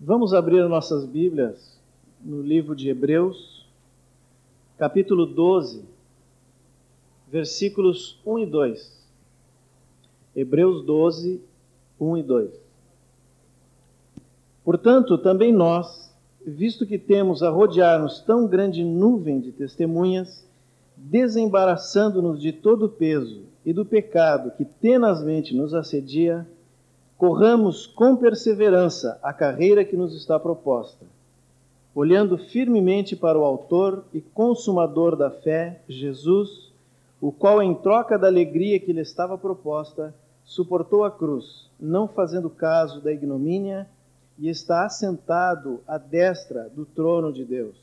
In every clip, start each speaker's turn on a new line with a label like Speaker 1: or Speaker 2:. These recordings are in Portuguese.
Speaker 1: Vamos abrir nossas Bíblias no livro de Hebreus, capítulo 12, versículos 1 e 2. Hebreus 12, 1 e 2. Portanto, também nós, visto que temos a rodear-nos tão grande nuvem de testemunhas, desembaraçando-nos de todo o peso e do pecado que tenazmente nos assedia, corramos com perseverança a carreira que nos está proposta, olhando firmemente para o Autor e Consumador da fé, Jesus, o qual, em troca da alegria que lhe estava proposta, suportou a cruz, não fazendo caso da ignomínia, e está assentado à destra do trono de Deus.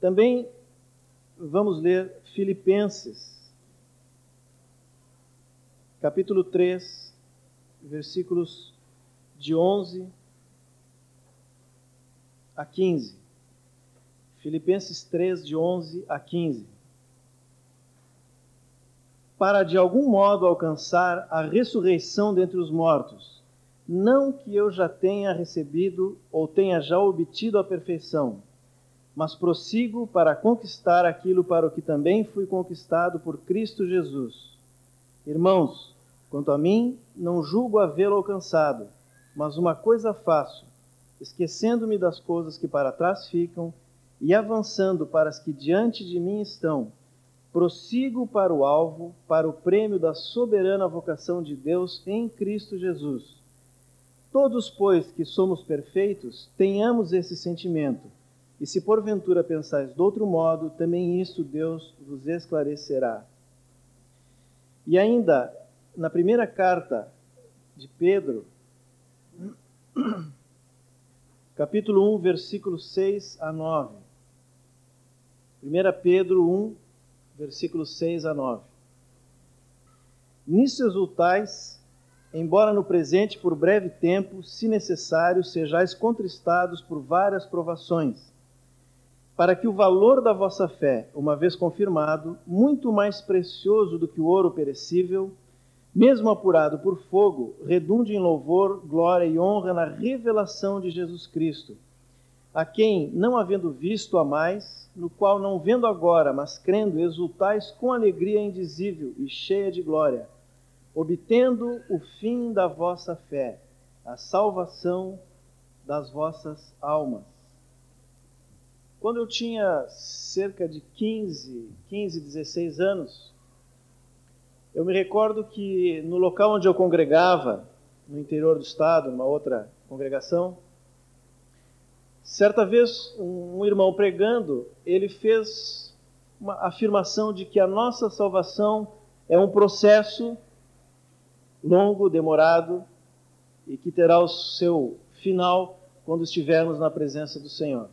Speaker 1: Também vamos ler Filipenses, capítulo 3, versículos de 11 a 15. Filipenses 3, de 11 a 15. Para de algum modo alcançar a ressurreição dentre os mortos, não que eu já tenha recebido ou tenha já obtido a perfeição, mas prossigo para conquistar aquilo para o que também fui conquistado por Cristo Jesus. Irmãos, Quanto a mim, não julgo havê-lo alcançado, mas uma coisa faço, esquecendo-me das coisas que para trás ficam e avançando para as que diante de mim estão, prossigo para o alvo, para o prêmio da soberana vocação de Deus em Cristo Jesus. Todos, pois, que somos perfeitos, tenhamos esse sentimento. E se porventura pensais de outro modo, também isto Deus vos esclarecerá. E ainda na primeira carta de Pedro, capítulo 1, versículos 6 a 9. 1 Pedro 1, versículos 6 a 9. Nisso exultais, embora no presente por breve tempo, se necessário, sejais contristados por várias provações, para que o valor da vossa fé, uma vez confirmado, muito mais precioso do que o ouro perecível, mesmo apurado por fogo, redunde em louvor, glória e honra na revelação de Jesus Cristo, a quem, não havendo visto a mais, no qual não vendo agora, mas crendo, exultais com alegria indizível e cheia de glória, obtendo o fim da vossa fé, a salvação das vossas almas. Quando eu tinha cerca de 15, 15, 16 anos, eu me recordo que no local onde eu congregava, no interior do estado, numa outra congregação, certa vez um irmão pregando, ele fez uma afirmação de que a nossa salvação é um processo longo, demorado e que terá o seu final quando estivermos na presença do Senhor.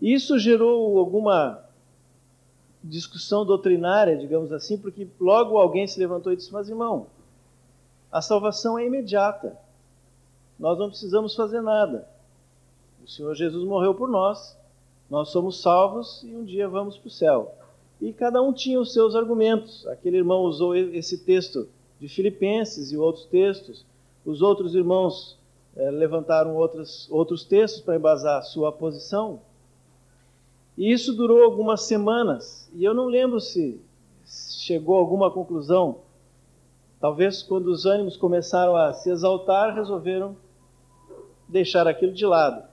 Speaker 1: Isso gerou alguma discussão doutrinária, digamos assim, porque logo alguém se levantou e disse: Mas irmão, a salvação é imediata. Nós não precisamos fazer nada. O Senhor Jesus morreu por nós, nós somos salvos e um dia vamos para o céu. E cada um tinha os seus argumentos. Aquele irmão usou esse texto de Filipenses e outros textos. Os outros irmãos eh, levantaram outros, outros textos para embasar sua posição. E isso durou algumas semanas, e eu não lembro se chegou a alguma conclusão. Talvez quando os ânimos começaram a se exaltar, resolveram deixar aquilo de lado.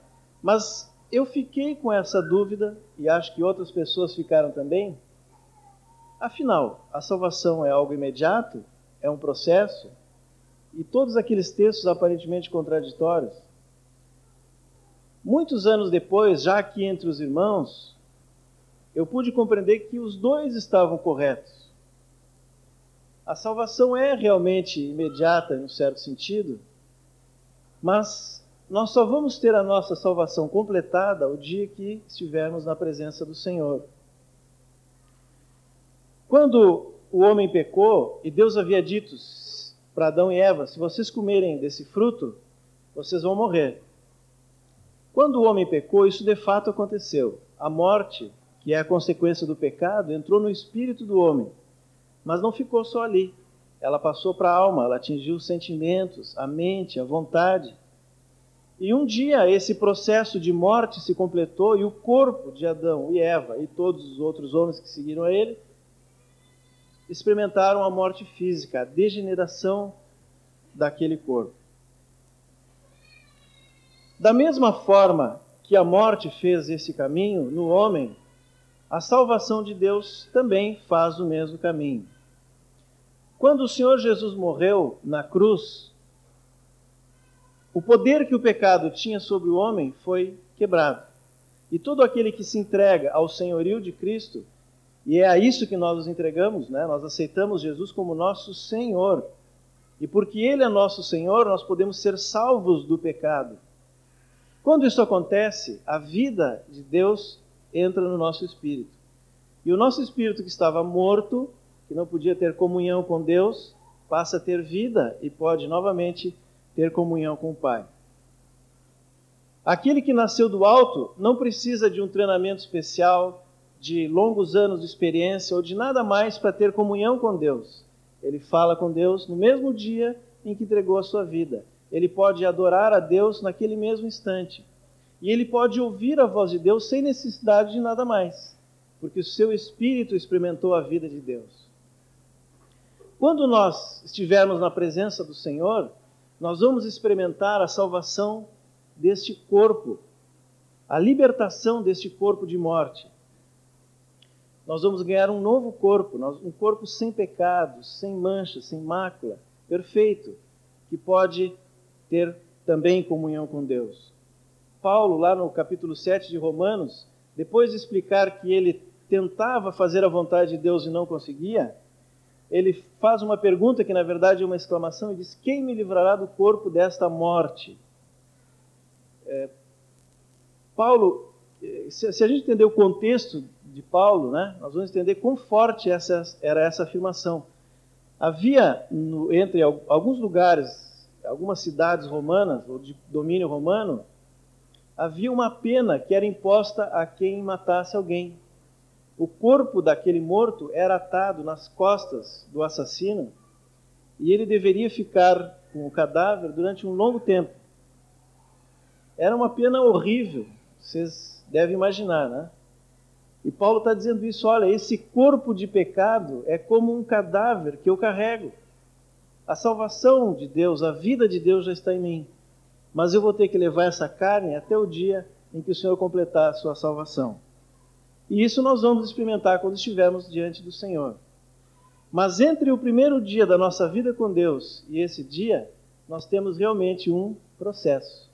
Speaker 1: Mas eu fiquei com essa dúvida, e acho que outras pessoas ficaram também. Afinal, a salvação é algo imediato? É um processo? E todos aqueles textos aparentemente contraditórios Muitos anos depois, já aqui entre os irmãos, eu pude compreender que os dois estavam corretos. A salvação é realmente imediata, em um certo sentido, mas nós só vamos ter a nossa salvação completada o dia que estivermos na presença do Senhor. Quando o homem pecou e Deus havia dito para Adão e Eva: se vocês comerem desse fruto, vocês vão morrer. Quando o homem pecou, isso de fato aconteceu. A morte, que é a consequência do pecado, entrou no espírito do homem, mas não ficou só ali. ela passou para a alma, ela atingiu os sentimentos, a mente, a vontade. E um dia esse processo de morte se completou e o corpo de Adão e Eva e todos os outros homens que seguiram a ele experimentaram a morte física, a degeneração daquele corpo. Da mesma forma que a morte fez esse caminho no homem, a salvação de Deus também faz o mesmo caminho. Quando o Senhor Jesus morreu na cruz, o poder que o pecado tinha sobre o homem foi quebrado. E todo aquele que se entrega ao senhorio de Cristo, e é a isso que nós nos entregamos, né? nós aceitamos Jesus como nosso Senhor. E porque Ele é nosso Senhor, nós podemos ser salvos do pecado. Quando isso acontece, a vida de Deus entra no nosso espírito. E o nosso espírito que estava morto que não podia ter comunhão com Deus, passa a ter vida e pode novamente ter comunhão com o Pai. Aquele que nasceu do alto não precisa de um treinamento especial, de longos anos de experiência ou de nada mais para ter comunhão com Deus. Ele fala com Deus no mesmo dia em que entregou a sua vida. Ele pode adorar a Deus naquele mesmo instante. E ele pode ouvir a voz de Deus sem necessidade de nada mais, porque o seu espírito experimentou a vida de Deus. Quando nós estivermos na presença do Senhor, nós vamos experimentar a salvação deste corpo, a libertação deste corpo de morte. Nós vamos ganhar um novo corpo, um corpo sem pecados, sem manchas, sem mácula, perfeito, que pode ter também comunhão com Deus. Paulo, lá no capítulo 7 de Romanos, depois de explicar que ele tentava fazer a vontade de Deus e não conseguia, ele faz uma pergunta que na verdade é uma exclamação e diz: Quem me livrará do corpo desta morte? É, Paulo, se, se, a gente entender o contexto de Paulo, né, nós vamos entender quão forte essa, era essa afirmação. Havia no, entre alguns lugares, algumas cidades romanas ou de domínio romano, havia uma pena que era imposta a quem matasse alguém o corpo daquele morto era atado nas costas do assassino e ele deveria ficar com o cadáver durante um longo tempo. Era uma pena horrível, vocês devem imaginar, né? E Paulo está dizendo isso: olha, esse corpo de pecado é como um cadáver que eu carrego. A salvação de Deus, a vida de Deus já está em mim. Mas eu vou ter que levar essa carne até o dia em que o Senhor completar a sua salvação. E isso nós vamos experimentar quando estivermos diante do Senhor. Mas entre o primeiro dia da nossa vida com Deus e esse dia, nós temos realmente um processo,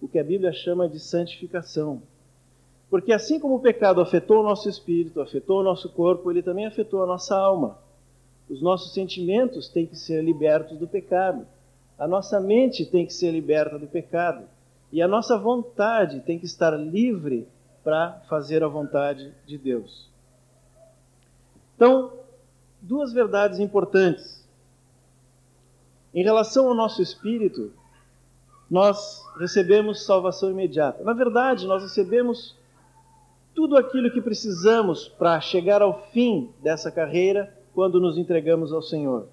Speaker 1: o que a Bíblia chama de santificação. Porque assim como o pecado afetou o nosso espírito, afetou o nosso corpo, ele também afetou a nossa alma. Os nossos sentimentos têm que ser libertos do pecado. A nossa mente tem que ser liberta do pecado. E a nossa vontade tem que estar livre para fazer a vontade de Deus. Então, duas verdades importantes. Em relação ao nosso espírito, nós recebemos salvação imediata. Na verdade, nós recebemos tudo aquilo que precisamos para chegar ao fim dessa carreira quando nos entregamos ao Senhor.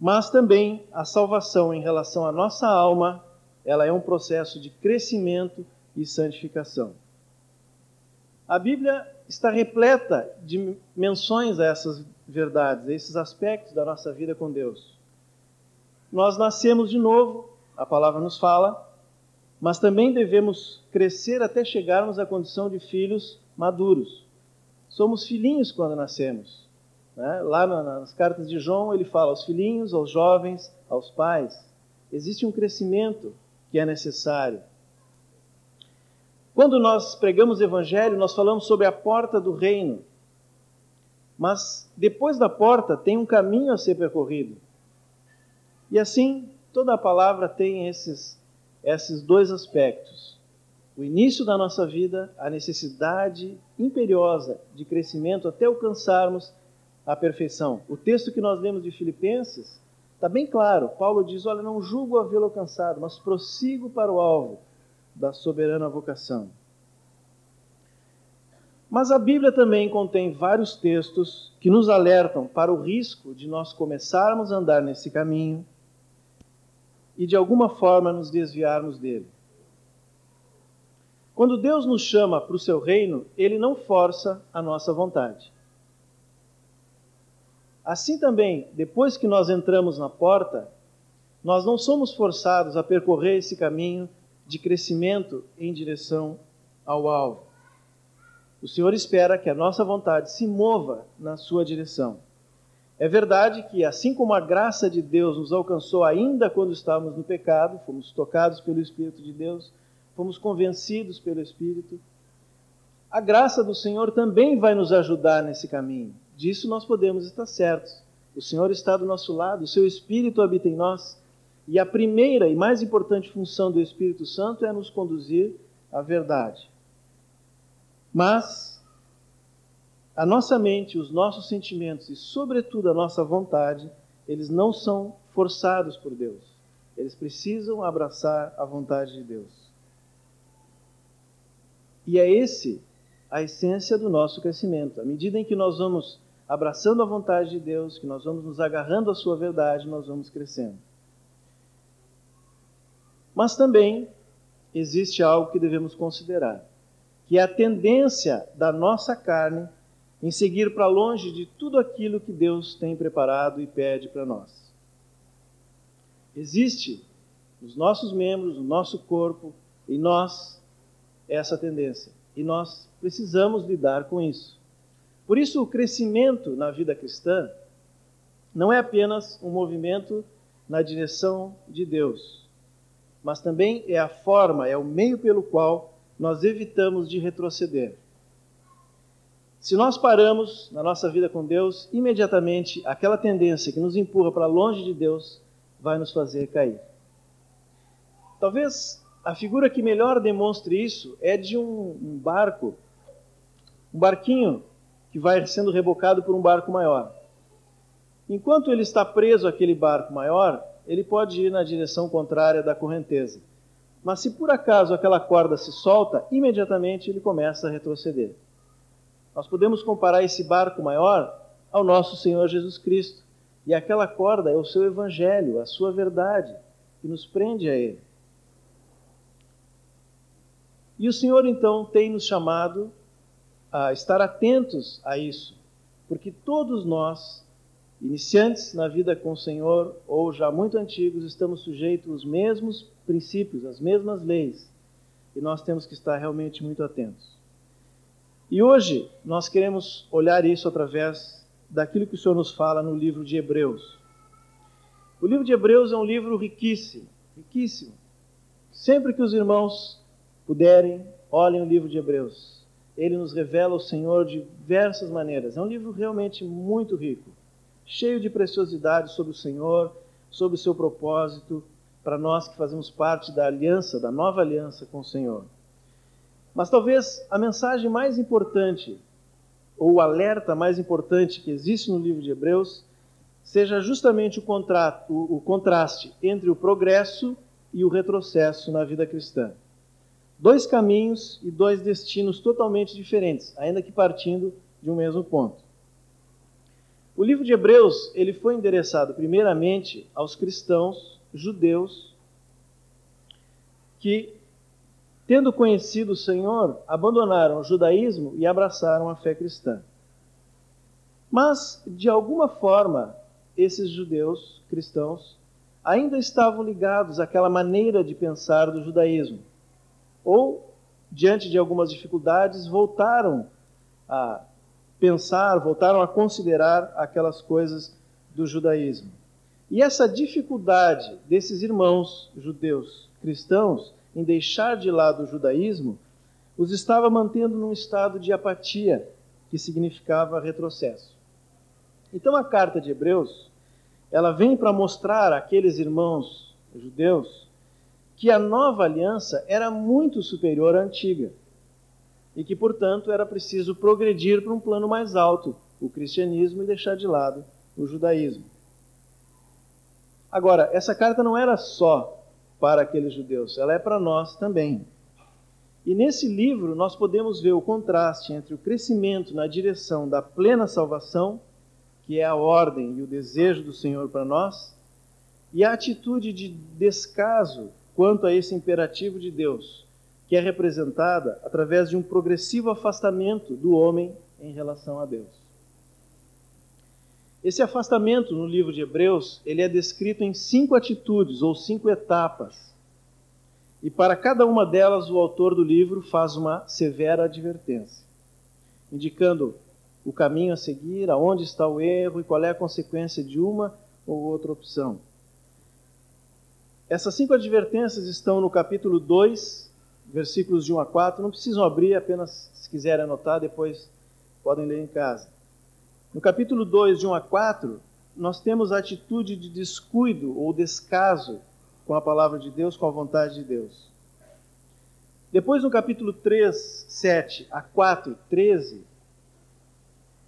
Speaker 1: Mas também a salvação em relação à nossa alma, ela é um processo de crescimento e santificação. A Bíblia está repleta de menções a essas verdades, a esses aspectos da nossa vida com Deus. Nós nascemos de novo, a palavra nos fala, mas também devemos crescer até chegarmos à condição de filhos maduros. Somos filhinhos quando nascemos. Né? Lá nas cartas de João, ele fala aos filhinhos, aos jovens, aos pais. Existe um crescimento que é necessário. Quando nós pregamos o Evangelho, nós falamos sobre a porta do reino. Mas depois da porta tem um caminho a ser percorrido. E assim, toda a palavra tem esses, esses dois aspectos. O início da nossa vida, a necessidade imperiosa de crescimento até alcançarmos a perfeição. O texto que nós lemos de Filipenses está bem claro. Paulo diz: Olha, não julgo havê-lo alcançado, mas prossigo para o alvo da soberana vocação. Mas a Bíblia também contém vários textos que nos alertam para o risco de nós começarmos a andar nesse caminho e de alguma forma nos desviarmos dele. Quando Deus nos chama para o seu reino, ele não força a nossa vontade. Assim também, depois que nós entramos na porta, nós não somos forçados a percorrer esse caminho de crescimento em direção ao alvo. O Senhor espera que a nossa vontade se mova na sua direção. É verdade que, assim como a graça de Deus nos alcançou ainda quando estávamos no pecado, fomos tocados pelo Espírito de Deus, fomos convencidos pelo Espírito, a graça do Senhor também vai nos ajudar nesse caminho. Disso nós podemos estar certos. O Senhor está do nosso lado, o seu Espírito habita em nós. E a primeira e mais importante função do Espírito Santo é nos conduzir à verdade. Mas a nossa mente, os nossos sentimentos e, sobretudo, a nossa vontade, eles não são forçados por Deus. Eles precisam abraçar a vontade de Deus. E é esse a essência do nosso crescimento. À medida em que nós vamos abraçando a vontade de Deus, que nós vamos nos agarrando à sua verdade, nós vamos crescendo. Mas também existe algo que devemos considerar, que é a tendência da nossa carne em seguir para longe de tudo aquilo que Deus tem preparado e pede para nós. Existe nos nossos membros, no nosso corpo, em nós, essa tendência. E nós precisamos lidar com isso. Por isso, o crescimento na vida cristã não é apenas um movimento na direção de Deus, mas também é a forma, é o meio pelo qual nós evitamos de retroceder. Se nós paramos na nossa vida com Deus, imediatamente aquela tendência que nos empurra para longe de Deus vai nos fazer cair. Talvez a figura que melhor demonstre isso é de um, barco, um barquinho que vai sendo rebocado por um barco maior. Enquanto ele está preso àquele barco maior, ele pode ir na direção contrária da correnteza. Mas se por acaso aquela corda se solta, imediatamente ele começa a retroceder. Nós podemos comparar esse barco maior ao nosso Senhor Jesus Cristo. E aquela corda é o seu evangelho, a sua verdade, que nos prende a Ele. E o Senhor então tem nos chamado a estar atentos a isso, porque todos nós, iniciantes na vida com o Senhor ou já muito antigos, estamos sujeitos aos mesmos princípios, às mesmas leis, e nós temos que estar realmente muito atentos. E hoje nós queremos olhar isso através daquilo que o Senhor nos fala no livro de Hebreus. O livro de Hebreus é um livro riquíssimo, riquíssimo. Sempre que os irmãos puderem, olhem o livro de Hebreus. Ele nos revela o Senhor de diversas maneiras. É um livro realmente muito rico, cheio de preciosidades sobre o Senhor, sobre o seu propósito, para nós que fazemos parte da aliança, da nova aliança com o Senhor. Mas talvez a mensagem mais importante, ou o alerta mais importante que existe no livro de Hebreus, seja justamente o, contrato, o, o contraste entre o progresso e o retrocesso na vida cristã. Dois caminhos e dois destinos totalmente diferentes, ainda que partindo de um mesmo ponto. O livro de Hebreus ele foi endereçado primeiramente aos cristãos judeus que tendo conhecido o Senhor, abandonaram o judaísmo e abraçaram a fé cristã. Mas, de alguma forma, esses judeus cristãos ainda estavam ligados àquela maneira de pensar do judaísmo. Ou, diante de algumas dificuldades, voltaram a pensar, voltaram a considerar aquelas coisas do judaísmo. E essa dificuldade desses irmãos judeus cristãos em deixar de lado o judaísmo, os estava mantendo num estado de apatia, que significava retrocesso. Então a carta de Hebreus, ela vem para mostrar àqueles irmãos judeus que a nova aliança era muito superior à antiga e que, portanto, era preciso progredir para um plano mais alto, o cristianismo, e deixar de lado o judaísmo. Agora, essa carta não era só para aqueles judeus, ela é para nós também. E nesse livro nós podemos ver o contraste entre o crescimento na direção da plena salvação, que é a ordem e o desejo do Senhor para nós, e a atitude de descaso quanto a esse imperativo de Deus, que é representada através de um progressivo afastamento do homem em relação a Deus. Esse afastamento no livro de Hebreus, ele é descrito em cinco atitudes ou cinco etapas. E para cada uma delas o autor do livro faz uma severa advertência, indicando o caminho a seguir, aonde está o erro e qual é a consequência de uma ou outra opção. Essas cinco advertências estão no capítulo 2, versículos de 1 a 4. Não precisam abrir, apenas se quiserem anotar, depois podem ler em casa. No capítulo 2, de 1 a 4, nós temos a atitude de descuido ou descaso com a palavra de Deus, com a vontade de Deus. Depois, no capítulo 3, 7 a 4, 13,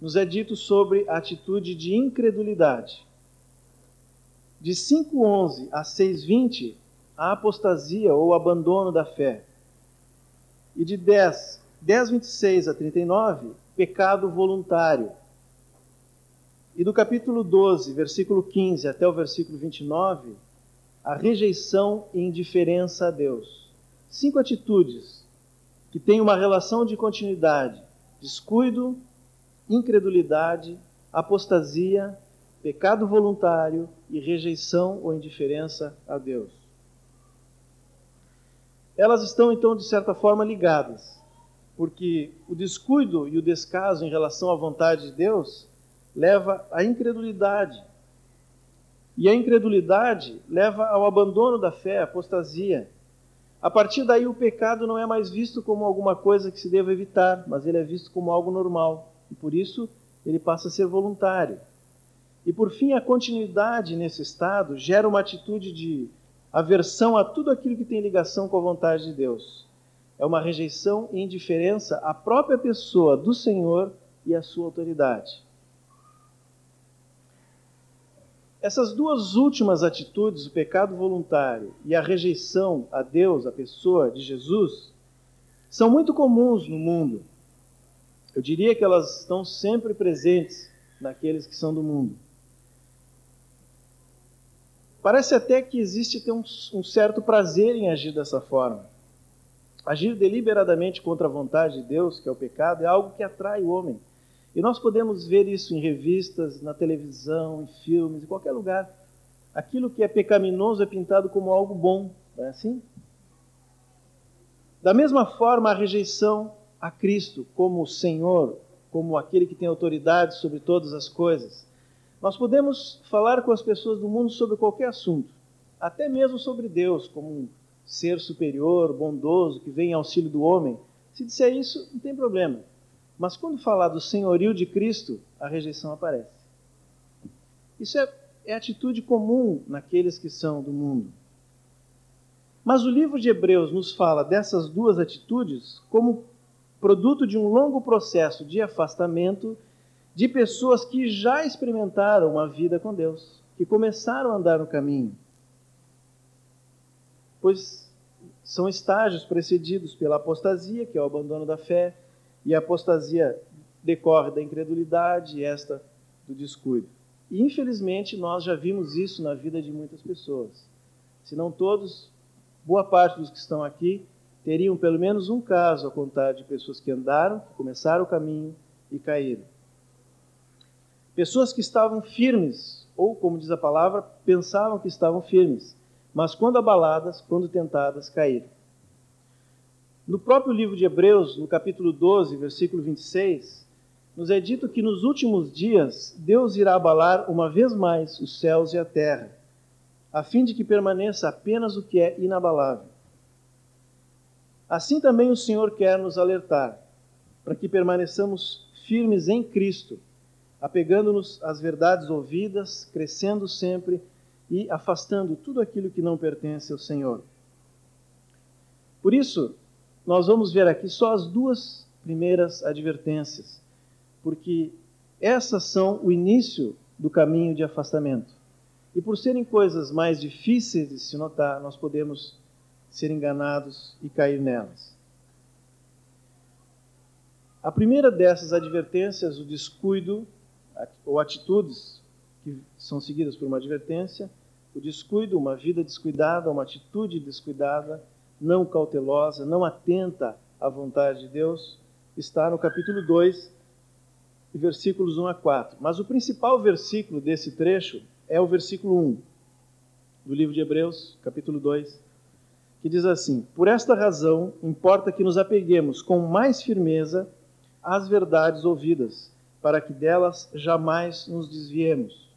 Speaker 1: nos é dito sobre a atitude de incredulidade. De 5:11 a 6:20, a apostasia ou abandono da fé. E de 10, 10:26 a 39, pecado voluntário. E do capítulo 12, versículo 15 até o versículo 29, a rejeição e indiferença a Deus. Cinco atitudes que têm uma relação de continuidade: descuido, incredulidade, apostasia, pecado voluntário e rejeição ou indiferença a Deus. Elas estão então de certa forma ligadas, porque o descuido e o descaso em relação à vontade de Deus leva à incredulidade. E a incredulidade leva ao abandono da fé, à apostasia. A partir daí, o pecado não é mais visto como alguma coisa que se deva evitar, mas ele é visto como algo normal. E por isso, ele passa a ser voluntário. E por fim, a continuidade nesse estado gera uma atitude de aversão a tudo aquilo que tem ligação com a vontade de Deus. É uma rejeição e indiferença à própria pessoa do Senhor e à sua autoridade. Essas duas últimas atitudes, o pecado voluntário e a rejeição a Deus, a pessoa de Jesus, são muito comuns no mundo. Eu diria que elas estão sempre presentes naqueles que são do mundo. Parece até que existe ter um, um certo prazer em agir dessa forma. Agir deliberadamente contra a vontade de Deus, que é o pecado, é algo que atrai o homem. E nós podemos ver isso em revistas, na televisão, em filmes, em qualquer lugar. Aquilo que é pecaminoso é pintado como algo bom, não é assim? Da mesma forma, a rejeição a Cristo como Senhor, como aquele que tem autoridade sobre todas as coisas. Nós podemos falar com as pessoas do mundo sobre qualquer assunto, até mesmo sobre Deus, como um ser superior, bondoso, que vem em auxílio do homem. Se disser isso, não tem problema. Mas quando falar do senhorio de Cristo, a rejeição aparece. Isso é, é atitude comum naqueles que são do mundo. Mas o livro de Hebreus nos fala dessas duas atitudes como produto de um longo processo de afastamento de pessoas que já experimentaram uma vida com Deus, que começaram a andar no caminho. Pois são estágios precedidos pela apostasia, que é o abandono da fé, e a apostasia decorre da incredulidade e esta do descuido. E infelizmente nós já vimos isso na vida de muitas pessoas. Se não todos, boa parte dos que estão aqui teriam pelo menos um caso a contar de pessoas que andaram, que começaram o caminho e caíram. Pessoas que estavam firmes, ou como diz a palavra, pensavam que estavam firmes, mas quando abaladas, quando tentadas, caíram. No próprio livro de Hebreus, no capítulo 12, versículo 26, nos é dito que nos últimos dias Deus irá abalar uma vez mais os céus e a terra, a fim de que permaneça apenas o que é inabalável. Assim também o Senhor quer nos alertar, para que permaneçamos firmes em Cristo, apegando-nos às verdades ouvidas, crescendo sempre e afastando tudo aquilo que não pertence ao Senhor. Por isso, nós vamos ver aqui só as duas primeiras advertências, porque essas são o início do caminho de afastamento. E por serem coisas mais difíceis de se notar, nós podemos ser enganados e cair nelas. A primeira dessas advertências, o descuido, ou atitudes que são seguidas por uma advertência, o descuido, uma vida descuidada, uma atitude descuidada, não cautelosa, não atenta à vontade de Deus, está no capítulo 2, versículos 1 a 4. Mas o principal versículo desse trecho é o versículo 1 do livro de Hebreus, capítulo 2, que diz assim: Por esta razão, importa que nos apeguemos com mais firmeza às verdades ouvidas, para que delas jamais nos desviemos.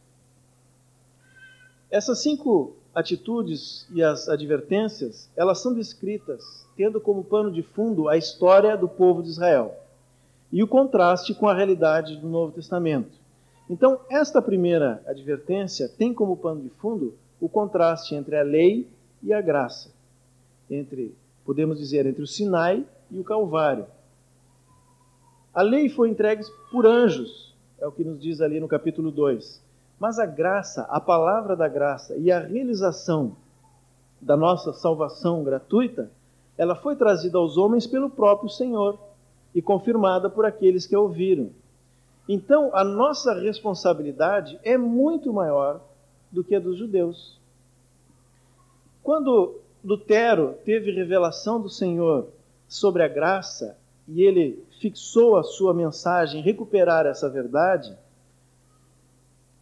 Speaker 1: Essas cinco atitudes e as advertências, elas são descritas tendo como pano de fundo a história do povo de Israel e o contraste com a realidade do Novo Testamento. Então, esta primeira advertência tem como pano de fundo o contraste entre a lei e a graça, entre, podemos dizer, entre o Sinai e o Calvário. A lei foi entregue por anjos, é o que nos diz ali no capítulo 2. Mas a graça, a palavra da graça e a realização da nossa salvação gratuita, ela foi trazida aos homens pelo próprio Senhor e confirmada por aqueles que a ouviram. Então, a nossa responsabilidade é muito maior do que a dos judeus. Quando Lutero teve revelação do Senhor sobre a graça e ele fixou a sua mensagem em recuperar essa verdade,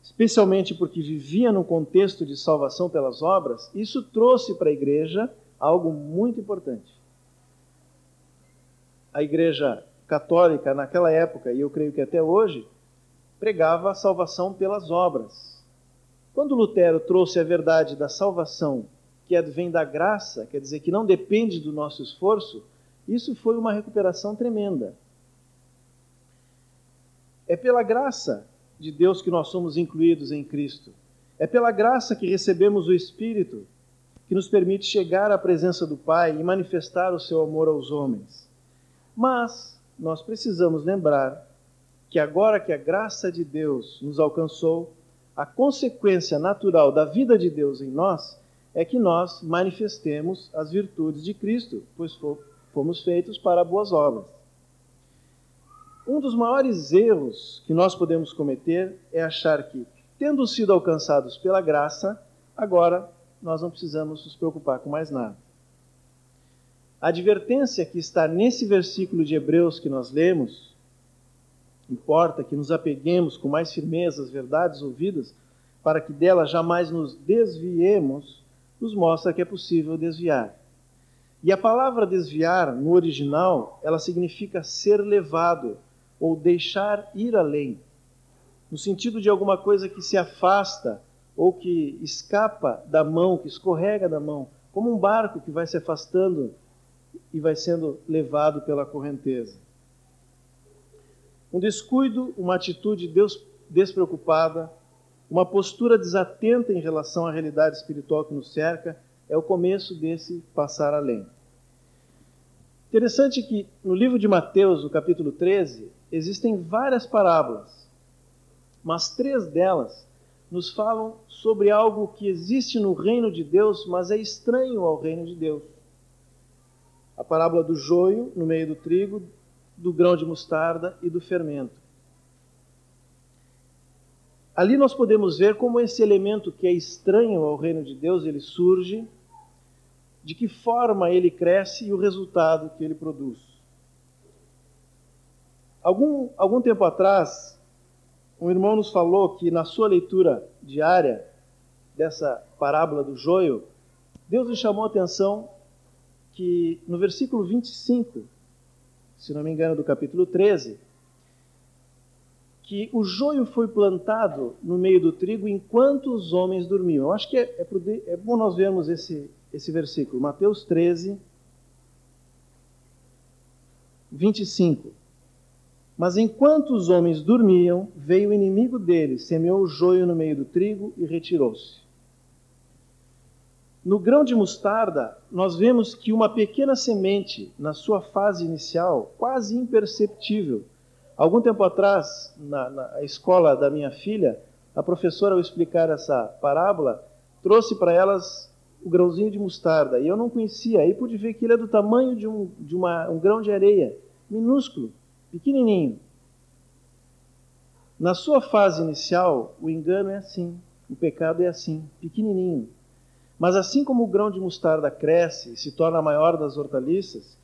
Speaker 1: especialmente porque vivia num contexto de salvação pelas obras, isso trouxe para a igreja algo muito importante. A igreja católica, naquela época, e eu creio que até hoje, pregava a salvação pelas obras. Quando Lutero trouxe a verdade da salvação, que é, vem da graça, quer dizer, que não depende do nosso esforço, isso foi uma recuperação tremenda. É pela graça de Deus que nós somos incluídos em Cristo. É pela graça que recebemos o Espírito que nos permite chegar à presença do Pai e manifestar o seu amor aos homens. Mas nós precisamos lembrar que agora que a graça de Deus nos alcançou, a consequência natural da vida de Deus em nós é que nós manifestemos as virtudes de Cristo, pois fomos feitos para boas obras. Um dos maiores erros que nós podemos cometer é achar que, tendo sido alcançados pela graça, agora nós não precisamos nos preocupar com mais nada. A advertência que está nesse versículo de Hebreus que nós lemos, importa que nos apeguemos com mais firmeza às verdades ouvidas, para que delas jamais nos desviemos, nos mostra que é possível desviar. E a palavra desviar, no original, ela significa ser levado ou deixar ir além, no sentido de alguma coisa que se afasta ou que escapa da mão, que escorrega da mão, como um barco que vai se afastando e vai sendo levado pela correnteza. Um descuido, uma atitude despreocupada, uma postura desatenta em relação à realidade espiritual que nos cerca, é o começo desse passar além. Interessante que no livro de Mateus, no capítulo 13, existem várias parábolas, mas três delas nos falam sobre algo que existe no reino de Deus, mas é estranho ao reino de Deus. A parábola do joio no meio do trigo, do grão de mostarda e do fermento. Ali nós podemos ver como esse elemento que é estranho ao reino de Deus, ele surge, de que forma ele cresce e o resultado que ele produz. Algum, algum tempo atrás, um irmão nos falou que na sua leitura diária dessa parábola do joio, Deus lhe chamou a atenção que no versículo 25, se não me engano, do capítulo 13, que o joio foi plantado no meio do trigo enquanto os homens dormiam. Eu acho que é, é, é bom nós vermos esse, esse versículo, Mateus 13, 25. Mas enquanto os homens dormiam, veio o inimigo deles, semeou o joio no meio do trigo e retirou-se. No grão de mostarda, nós vemos que uma pequena semente, na sua fase inicial, quase imperceptível. Algum tempo atrás, na, na escola da minha filha, a professora, ao explicar essa parábola, trouxe para elas o grãozinho de mostarda. E eu não conhecia. Aí pude ver que ele é do tamanho de um, de uma, um grão de areia, minúsculo. pequenininho. Na sua fase inicial, o engano é assim, o pecado é assim, pequenininho. Mas assim como o grão de mostarda cresce e se torna maior das hortaliças,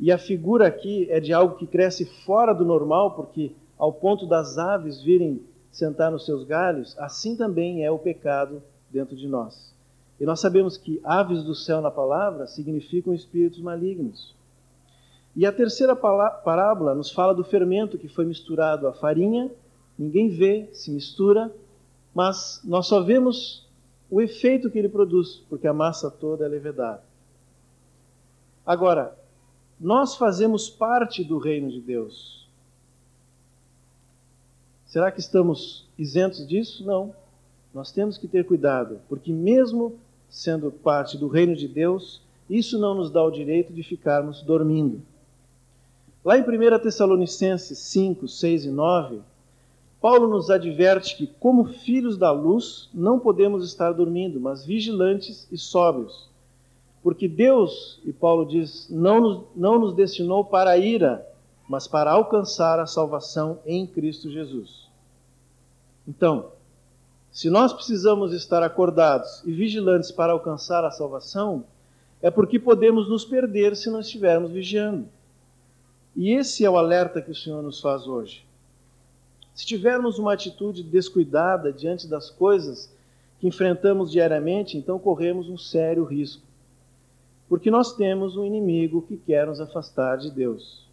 Speaker 1: e a figura aqui é de algo que cresce fora do normal, porque ao ponto das aves virem sentar nos seus galhos, assim também é o pecado dentro de nós. E nós sabemos que aves do céu na palavra significam espíritos malignos. E a terceira parábola nos fala do fermento que foi misturado à farinha, ninguém vê, se mistura, mas nós só vemos o efeito que ele produz, porque a massa toda é levedada. Agora, nós fazemos parte do reino de Deus. Será que estamos isentos disso? Não. Nós temos que ter cuidado, porque mesmo sendo parte do reino de Deus, isso não nos dá o direito de ficarmos dormindo. Lá em 1 Tessalonicenses 5, 6 e 9, Paulo nos adverte que, como filhos da luz, não podemos estar dormindo, mas vigilantes e sóbrios. Porque Deus, e Paulo diz, não nos, não nos destinou para a ira, mas para alcançar a salvação em Cristo Jesus. Então, se nós precisamos estar acordados e vigilantes para alcançar a salvação, é porque podemos nos perder se não estivermos vigiando. E esse é o alerta que o Senhor nos faz hoje. Se tivermos uma atitude descuidada diante das coisas que enfrentamos diariamente, então corremos um sério risco. Porque nós temos um inimigo que quer nos afastar de Deus.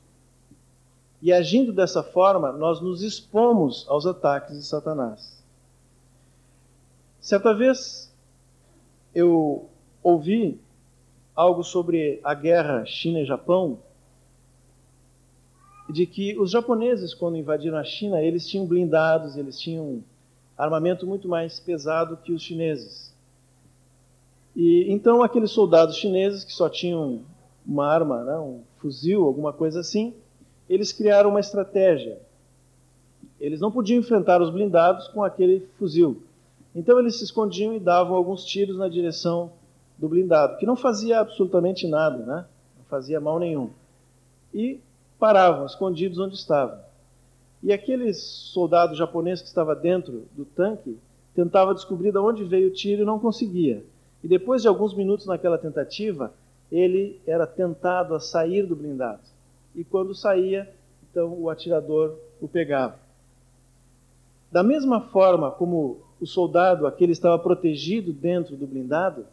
Speaker 1: E agindo dessa forma, nós nos expomos aos ataques de Satanás. Certa vez eu ouvi algo sobre a guerra China e Japão de que os japoneses, quando invadiram a China, eles tinham blindados, eles tinham armamento muito mais pesado que os chineses. E então aqueles soldados chineses que só tinham uma arma, né, um fuzil, alguma coisa assim, eles criaram uma estratégia. Eles não podiam enfrentar os blindados com aquele fuzil. Então eles se escondiam e davam alguns tiros na direção do blindado, que não fazia absolutamente nada, né? não fazia mal nenhum. E paravam, escondidos onde estavam. E aquele soldado japonês que estava dentro do tanque tentava descobrir de onde veio o tiro e não conseguia. E depois de alguns minutos naquela tentativa, ele era tentado a sair do blindado. E quando saía, então o atirador o pegava. Da mesma forma como o soldado, aquele estava protegido dentro do blindado,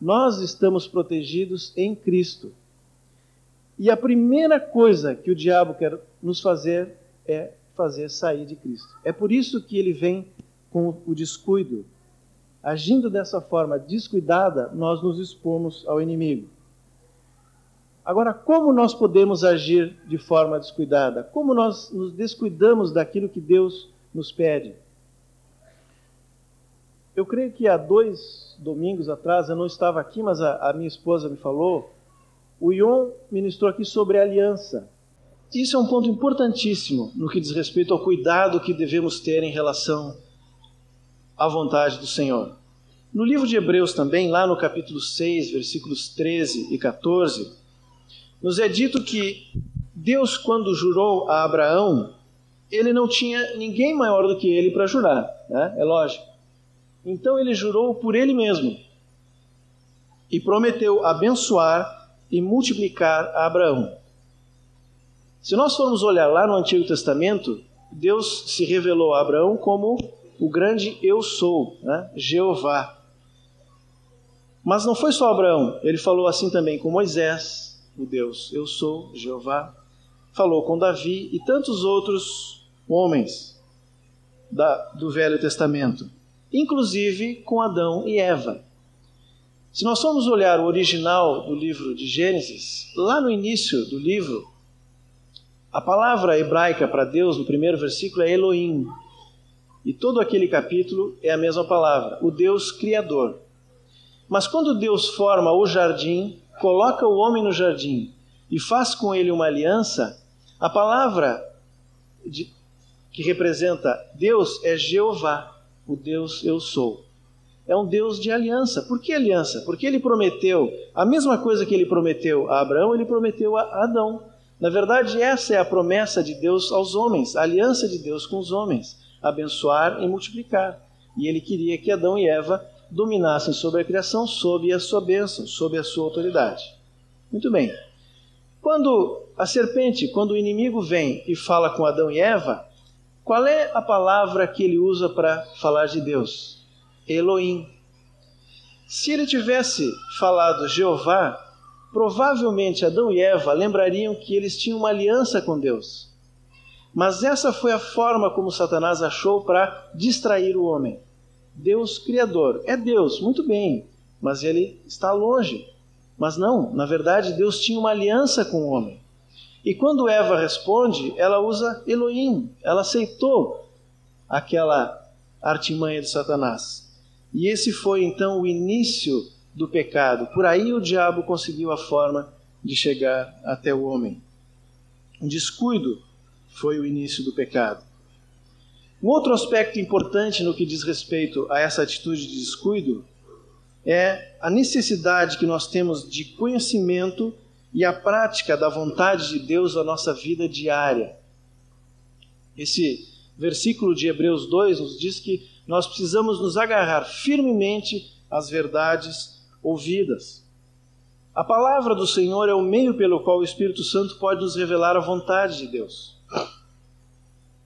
Speaker 1: nós estamos protegidos em Cristo. E a primeira coisa que o diabo quer nos fazer é fazer sair de Cristo. É por isso que ele vem com o descuido. Agindo dessa forma descuidada, nós nos expomos ao inimigo. Agora, como nós podemos agir de forma descuidada? Como nós nos descuidamos daquilo que Deus nos pede? Eu creio que há dois domingos atrás, eu não estava aqui, mas a, a minha esposa me falou o Ion ministrou aqui sobre aliança. Isso é um ponto importantíssimo no que diz respeito ao cuidado que devemos ter em relação à vontade do Senhor. No livro de Hebreus também, lá no capítulo 6, versículos 13 e 14, nos é dito que Deus, quando jurou a Abraão, ele não tinha ninguém maior do que ele para jurar, né? é lógico. Então ele jurou por ele mesmo e prometeu abençoar e multiplicar a Abraão. Se nós formos olhar lá no Antigo Testamento, Deus se revelou a Abraão como o grande eu sou, né? Jeová. Mas não foi só Abraão, ele falou assim também com Moisés, o Deus eu sou, Jeová. Falou com Davi e tantos outros homens da, do Velho Testamento, inclusive com Adão e Eva. Se nós formos olhar o original do livro de Gênesis, lá no início do livro, a palavra hebraica para Deus no primeiro versículo é Elohim. E todo aquele capítulo é a mesma palavra, o Deus Criador. Mas quando Deus forma o jardim, coloca o homem no jardim e faz com ele uma aliança, a palavra de, que representa Deus é Jeová, o Deus eu sou é um Deus de aliança. Por que aliança? Porque ele prometeu a mesma coisa que ele prometeu a Abraão, ele prometeu a Adão. Na verdade, essa é a promessa de Deus aos homens, a aliança de Deus com os homens: abençoar e multiplicar. E ele queria que Adão e Eva dominassem sobre a criação sob a sua bênção, sob a sua autoridade. Muito bem. Quando a serpente, quando o inimigo vem e fala com Adão e Eva, qual é a palavra que ele usa para falar de Deus? Elohim. Se ele tivesse falado Jeová, provavelmente Adão e Eva lembrariam que eles tinham uma aliança com Deus. Mas essa foi a forma como Satanás achou para distrair o homem. Deus Criador é Deus, muito bem, mas ele está longe. Mas não, na verdade, Deus tinha uma aliança com o homem. E quando Eva responde, ela usa Elohim, ela aceitou aquela artimanha de Satanás. E esse foi então o início do pecado. Por aí o diabo conseguiu a forma de chegar até o homem. Um descuido foi o início do pecado. Um outro aspecto importante no que diz respeito a essa atitude de descuido é a necessidade que nós temos de conhecimento e a prática da vontade de Deus na nossa vida diária. Esse versículo de Hebreus 2 nos diz que nós precisamos nos agarrar firmemente às verdades ouvidas. A palavra do Senhor é o meio pelo qual o Espírito Santo pode nos revelar a vontade de Deus.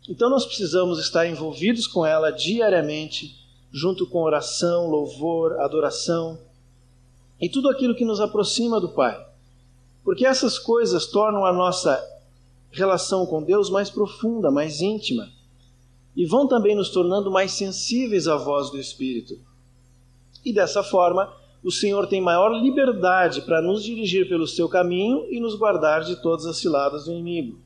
Speaker 1: Então nós precisamos estar envolvidos com ela diariamente junto com oração, louvor, adoração e tudo aquilo que nos aproxima do Pai. Porque essas coisas tornam a nossa relação com Deus mais profunda, mais íntima e vão também nos tornando mais sensíveis à voz do Espírito. E dessa forma, o Senhor tem maior liberdade para nos dirigir pelo seu caminho e nos guardar de todas as ciladas do inimigo.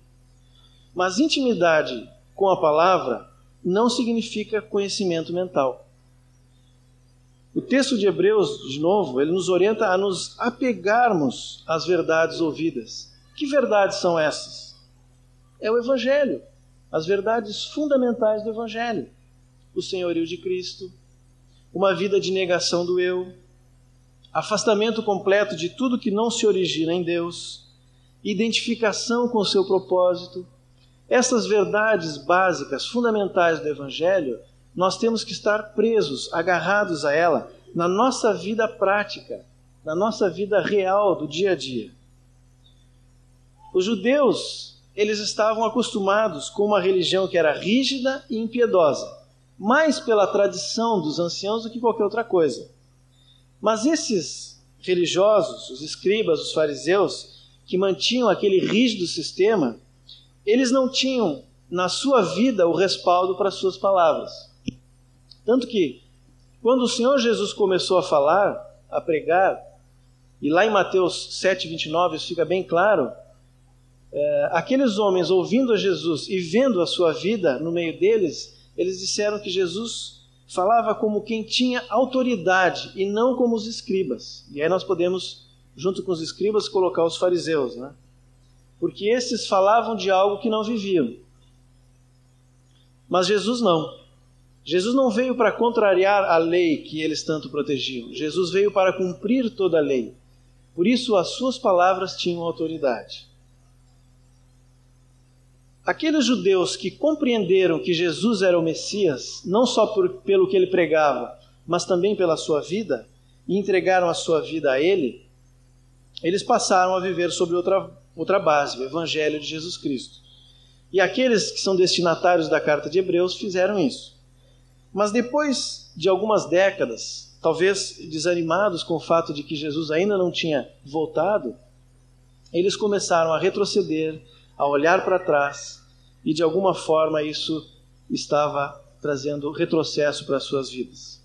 Speaker 1: Mas intimidade com a palavra não significa conhecimento mental. O texto de Hebreus, de novo, ele nos orienta a nos apegarmos às verdades ouvidas. Que verdades são essas? É o Evangelho, as verdades fundamentais do Evangelho: o senhorio de Cristo, uma vida de negação do eu, afastamento completo de tudo que não se origina em Deus, identificação com o seu propósito. Essas verdades básicas, fundamentais do Evangelho, nós temos que estar presos, agarrados a ela na nossa vida prática, na nossa vida real do dia a dia. Os judeus, eles estavam acostumados com uma religião que era rígida e impiedosa, mais pela tradição dos anciãos do que qualquer outra coisa. Mas esses religiosos, os escribas, os fariseus, que mantinham aquele rígido sistema, eles não tinham na sua vida o respaldo para suas palavras. Tanto que, quando o Senhor Jesus começou a falar, a pregar, e lá em Mateus 7, 29, isso fica bem claro, é, aqueles homens ouvindo a Jesus e vendo a sua vida no meio deles, eles disseram que Jesus falava como quem tinha autoridade e não como os escribas. E aí nós podemos, junto com os escribas, colocar os fariseus, né? Porque esses falavam de algo que não viviam. Mas Jesus não. Jesus não veio para contrariar a lei que eles tanto protegiam. Jesus veio para cumprir toda a lei. Por isso, as suas palavras tinham autoridade. Aqueles judeus que compreenderam que Jesus era o Messias, não só por, pelo que ele pregava, mas também pela sua vida, e entregaram a sua vida a ele, eles passaram a viver sobre outra, outra base, o Evangelho de Jesus Cristo. E aqueles que são destinatários da carta de Hebreus fizeram isso. Mas depois de algumas décadas, talvez desanimados com o fato de que Jesus ainda não tinha voltado, eles começaram a retroceder, a olhar para trás, e de alguma forma isso estava trazendo retrocesso para as suas vidas.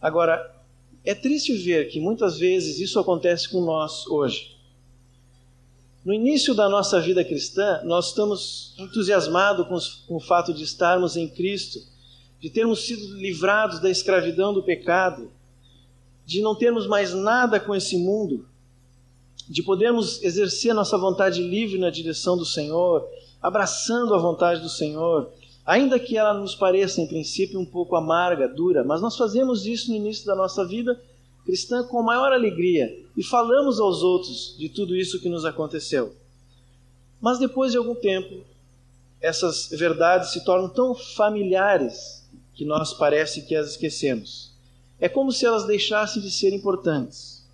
Speaker 1: Agora, é triste ver que muitas vezes isso acontece com nós hoje. No início da nossa vida cristã, nós estamos entusiasmados com, com o fato de estarmos em Cristo de termos sido livrados da escravidão do pecado, de não termos mais nada com esse mundo, de podermos exercer nossa vontade livre na direção do Senhor, abraçando a vontade do Senhor, ainda que ela nos pareça em princípio um pouco amarga, dura, mas nós fazemos isso no início da nossa vida cristã com maior alegria e falamos aos outros de tudo isso que nos aconteceu. Mas depois de algum tempo, essas verdades se tornam tão familiares que nós parece que as esquecemos. É como se elas deixassem de ser importantes.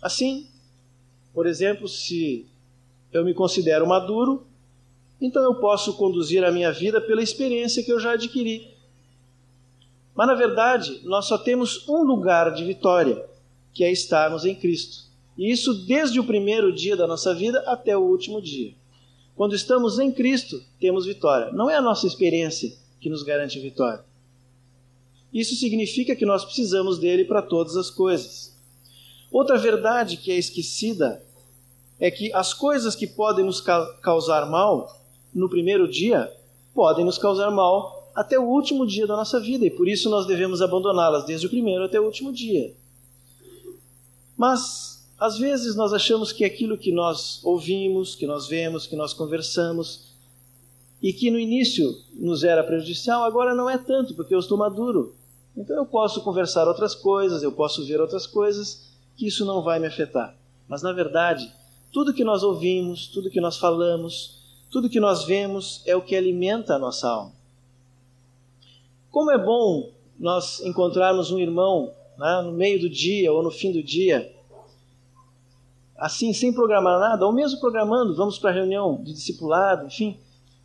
Speaker 1: Assim, por exemplo, se eu me considero maduro, então eu posso conduzir a minha vida pela experiência que eu já adquiri. Mas na verdade, nós só temos um lugar de vitória, que é estarmos em Cristo. E isso desde o primeiro dia da nossa vida até o último dia. Quando estamos em Cristo, temos vitória. Não é a nossa experiência que nos garante vitória. Isso significa que nós precisamos dele para todas as coisas. Outra verdade que é esquecida é que as coisas que podem nos causar mal no primeiro dia podem nos causar mal até o último dia da nossa vida e por isso nós devemos abandoná-las desde o primeiro até o último dia. Mas às vezes nós achamos que aquilo que nós ouvimos, que nós vemos, que nós conversamos e que no início nos era prejudicial, agora não é tanto, porque eu estou maduro. Então eu posso conversar outras coisas, eu posso ver outras coisas, que isso não vai me afetar. Mas na verdade, tudo que nós ouvimos, tudo que nós falamos, tudo que nós vemos é o que alimenta a nossa alma. Como é bom nós encontrarmos um irmão né, no meio do dia ou no fim do dia, assim, sem programar nada, ou mesmo programando, vamos para a reunião de discipulado, enfim,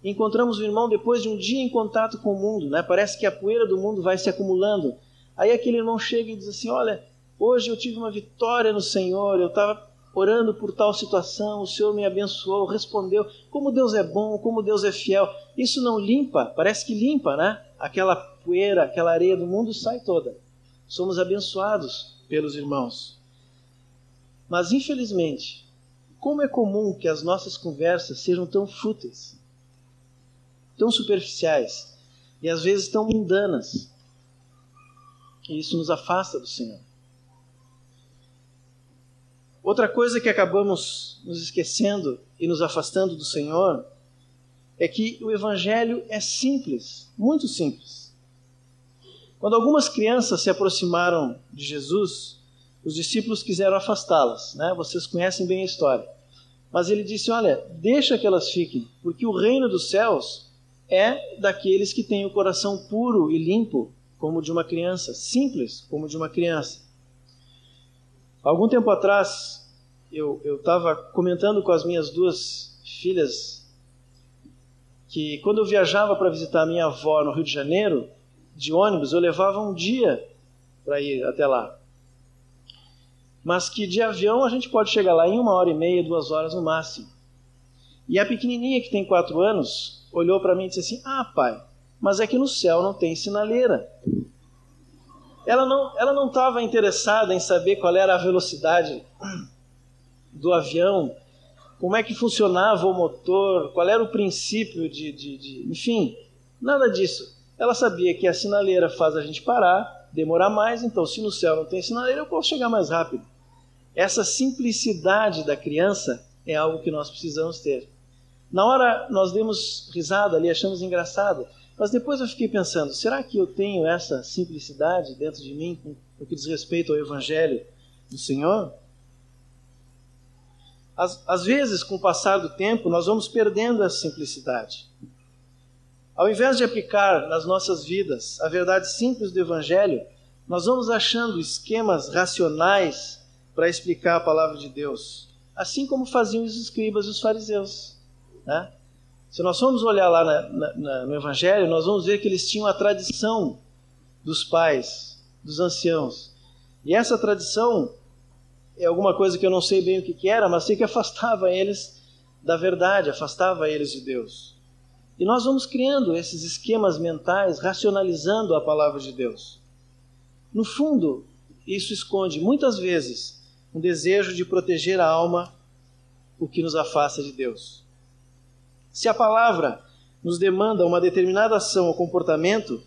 Speaker 1: encontramos o irmão depois de um dia em contato com o mundo, né? parece que a poeira do mundo vai se acumulando. Aí aquele irmão chega e diz assim: Olha, hoje eu tive uma vitória no Senhor, eu estava orando por tal situação, o Senhor me abençoou, respondeu. Como Deus é bom, como Deus é fiel. Isso não limpa, parece que limpa, né? Aquela poeira, aquela areia do mundo sai toda. Somos abençoados pelos irmãos. Mas infelizmente, como é comum que as nossas conversas sejam tão fúteis, tão superficiais e às vezes tão mundanas. E isso nos afasta do Senhor. Outra coisa que acabamos nos esquecendo e nos afastando do Senhor é que o Evangelho é simples, muito simples. Quando algumas crianças se aproximaram de Jesus, os discípulos quiseram afastá-las. Né? Vocês conhecem bem a história. Mas ele disse: Olha, deixa que elas fiquem, porque o reino dos céus é daqueles que têm o coração puro e limpo, como de uma criança, simples como de uma criança. Algum tempo atrás, eu estava comentando com as minhas duas filhas que quando eu viajava para visitar minha avó no Rio de Janeiro, de ônibus, eu levava um dia para ir até lá. Mas que de avião a gente pode chegar lá em uma hora e meia, duas horas no máximo. E a pequenininha que tem quatro anos olhou para mim e disse assim: Ah, pai, mas é que no céu não tem sinaleira ela não ela não estava interessada em saber qual era a velocidade do avião, como é que funcionava o motor, qual era o princípio de, de, de enfim, nada disso. Ela sabia que a sinaleira faz a gente parar, demorar mais, então se no céu não tem sinaleira, eu posso chegar mais rápido. Essa simplicidade da criança é algo que nós precisamos ter. Na hora nós demos risada ali, achamos engraçado, mas depois eu fiquei pensando: será que eu tenho essa simplicidade dentro de mim no que diz respeito ao Evangelho do Senhor? Às, às vezes, com o passar do tempo, nós vamos perdendo essa simplicidade. Ao invés de aplicar nas nossas vidas a verdade simples do Evangelho, nós vamos achando esquemas racionais para explicar a palavra de Deus, assim como faziam os escribas e os fariseus. Né? Se nós formos olhar lá na, na, no Evangelho, nós vamos ver que eles tinham a tradição dos pais, dos anciãos. E essa tradição é alguma coisa que eu não sei bem o que, que era, mas sei que afastava eles da verdade, afastava eles de Deus. E nós vamos criando esses esquemas mentais, racionalizando a palavra de Deus. No fundo, isso esconde muitas vezes um desejo de proteger a alma, o que nos afasta de Deus. Se a palavra nos demanda uma determinada ação ou comportamento,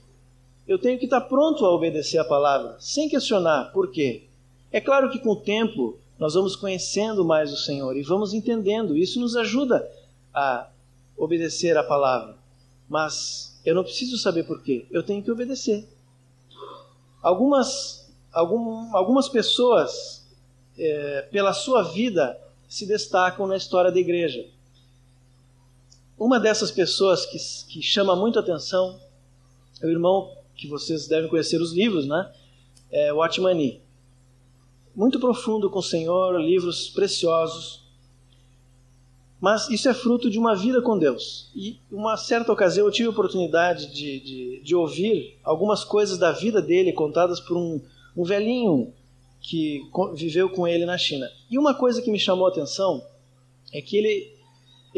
Speaker 1: eu tenho que estar pronto a obedecer a palavra, sem questionar por quê. É claro que com o tempo nós vamos conhecendo mais o Senhor e vamos entendendo, isso nos ajuda a obedecer a palavra. Mas eu não preciso saber por quê, eu tenho que obedecer. Algumas, algum, algumas pessoas, é, pela sua vida, se destacam na história da igreja. Uma dessas pessoas que, que chama muito atenção é o irmão que vocês devem conhecer os livros, né? É. Muito profundo com o Senhor, livros preciosos. Mas isso é fruto de uma vida com Deus. E uma certa ocasião eu tive a oportunidade de, de, de ouvir algumas coisas da vida dele contadas por um, um velhinho que viveu com ele na China. E uma coisa que me chamou a atenção é que ele,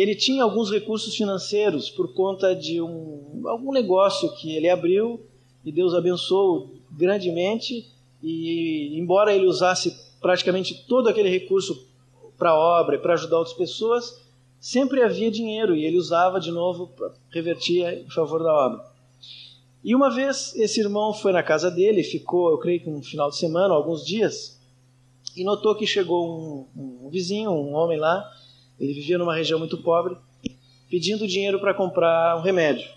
Speaker 1: ele tinha alguns recursos financeiros por conta de um, algum negócio que ele abriu e Deus abençoou grandemente. E embora ele usasse praticamente todo aquele recurso para a obra e para ajudar outras pessoas, sempre havia dinheiro e ele usava de novo para revertir em favor da obra. E uma vez esse irmão foi na casa dele, ficou, eu creio que um final de semana, alguns dias, e notou que chegou um, um vizinho, um homem lá, ele vivia numa região muito pobre, pedindo dinheiro para comprar um remédio.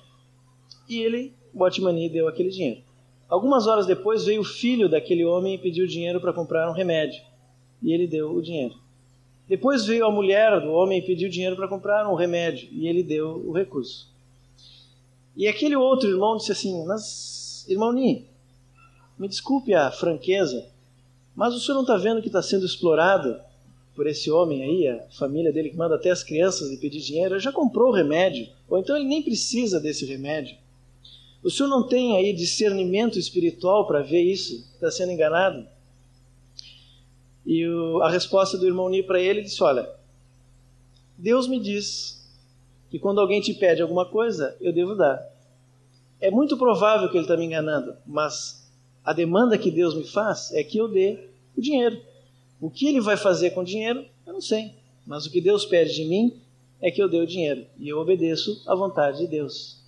Speaker 1: E ele, Botmani, deu aquele dinheiro. Algumas horas depois veio o filho daquele homem e pediu dinheiro para comprar um remédio. E ele deu o dinheiro. Depois veio a mulher do homem e pediu dinheiro para comprar um remédio, e ele deu o recurso. E aquele outro irmão disse assim: Mas, irmão Ni, me desculpe a franqueza, mas o senhor não está vendo que está sendo explorado por esse homem aí, a família dele que manda até as crianças e pedir dinheiro? Já comprou o remédio, ou então ele nem precisa desse remédio. O senhor não tem aí discernimento espiritual para ver isso? Está sendo enganado? E o, a resposta do irmão Ni para ele disse: Olha, Deus me diz que quando alguém te pede alguma coisa, eu devo dar. É muito provável que ele está me enganando, mas a demanda que Deus me faz é que eu dê o dinheiro. O que ele vai fazer com o dinheiro, eu não sei. Mas o que Deus pede de mim é que eu dê o dinheiro. E eu obedeço à vontade de Deus.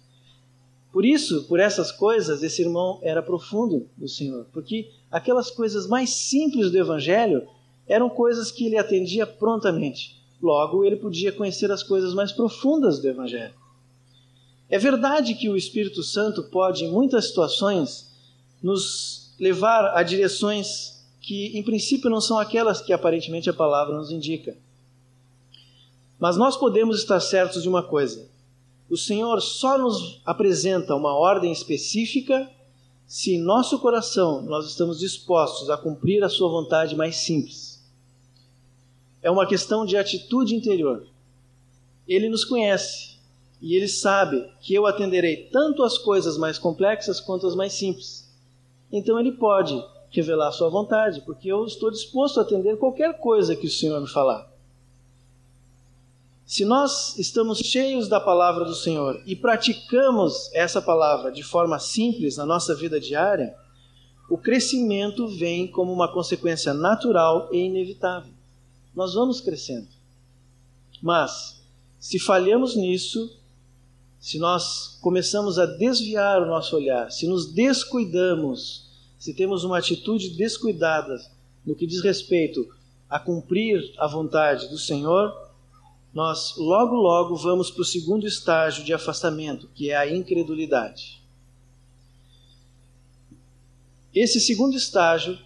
Speaker 1: Por isso, por essas coisas, esse irmão era profundo do Senhor. Porque aquelas coisas mais simples do Evangelho eram coisas que ele atendia prontamente. Logo, ele podia conhecer as coisas mais profundas do Evangelho. É verdade que o Espírito Santo pode, em muitas situações, nos levar a direções que, em princípio, não são aquelas que aparentemente a palavra nos indica. Mas nós podemos estar certos de uma coisa: o Senhor só nos apresenta uma ordem específica se em nosso coração nós estamos dispostos a cumprir a sua vontade mais simples. É uma questão de atitude interior. Ele nos conhece e ele sabe que eu atenderei tanto as coisas mais complexas quanto as mais simples. Então ele pode revelar a sua vontade, porque eu estou disposto a atender qualquer coisa que o Senhor me falar. Se nós estamos cheios da palavra do Senhor e praticamos essa palavra de forma simples na nossa vida diária, o crescimento vem como uma consequência natural e inevitável. Nós vamos crescendo. Mas, se falhamos nisso, se nós começamos a desviar o nosso olhar, se nos descuidamos, se temos uma atitude descuidada no que diz respeito a cumprir a vontade do Senhor, nós logo logo vamos para o segundo estágio de afastamento, que é a incredulidade. Esse segundo estágio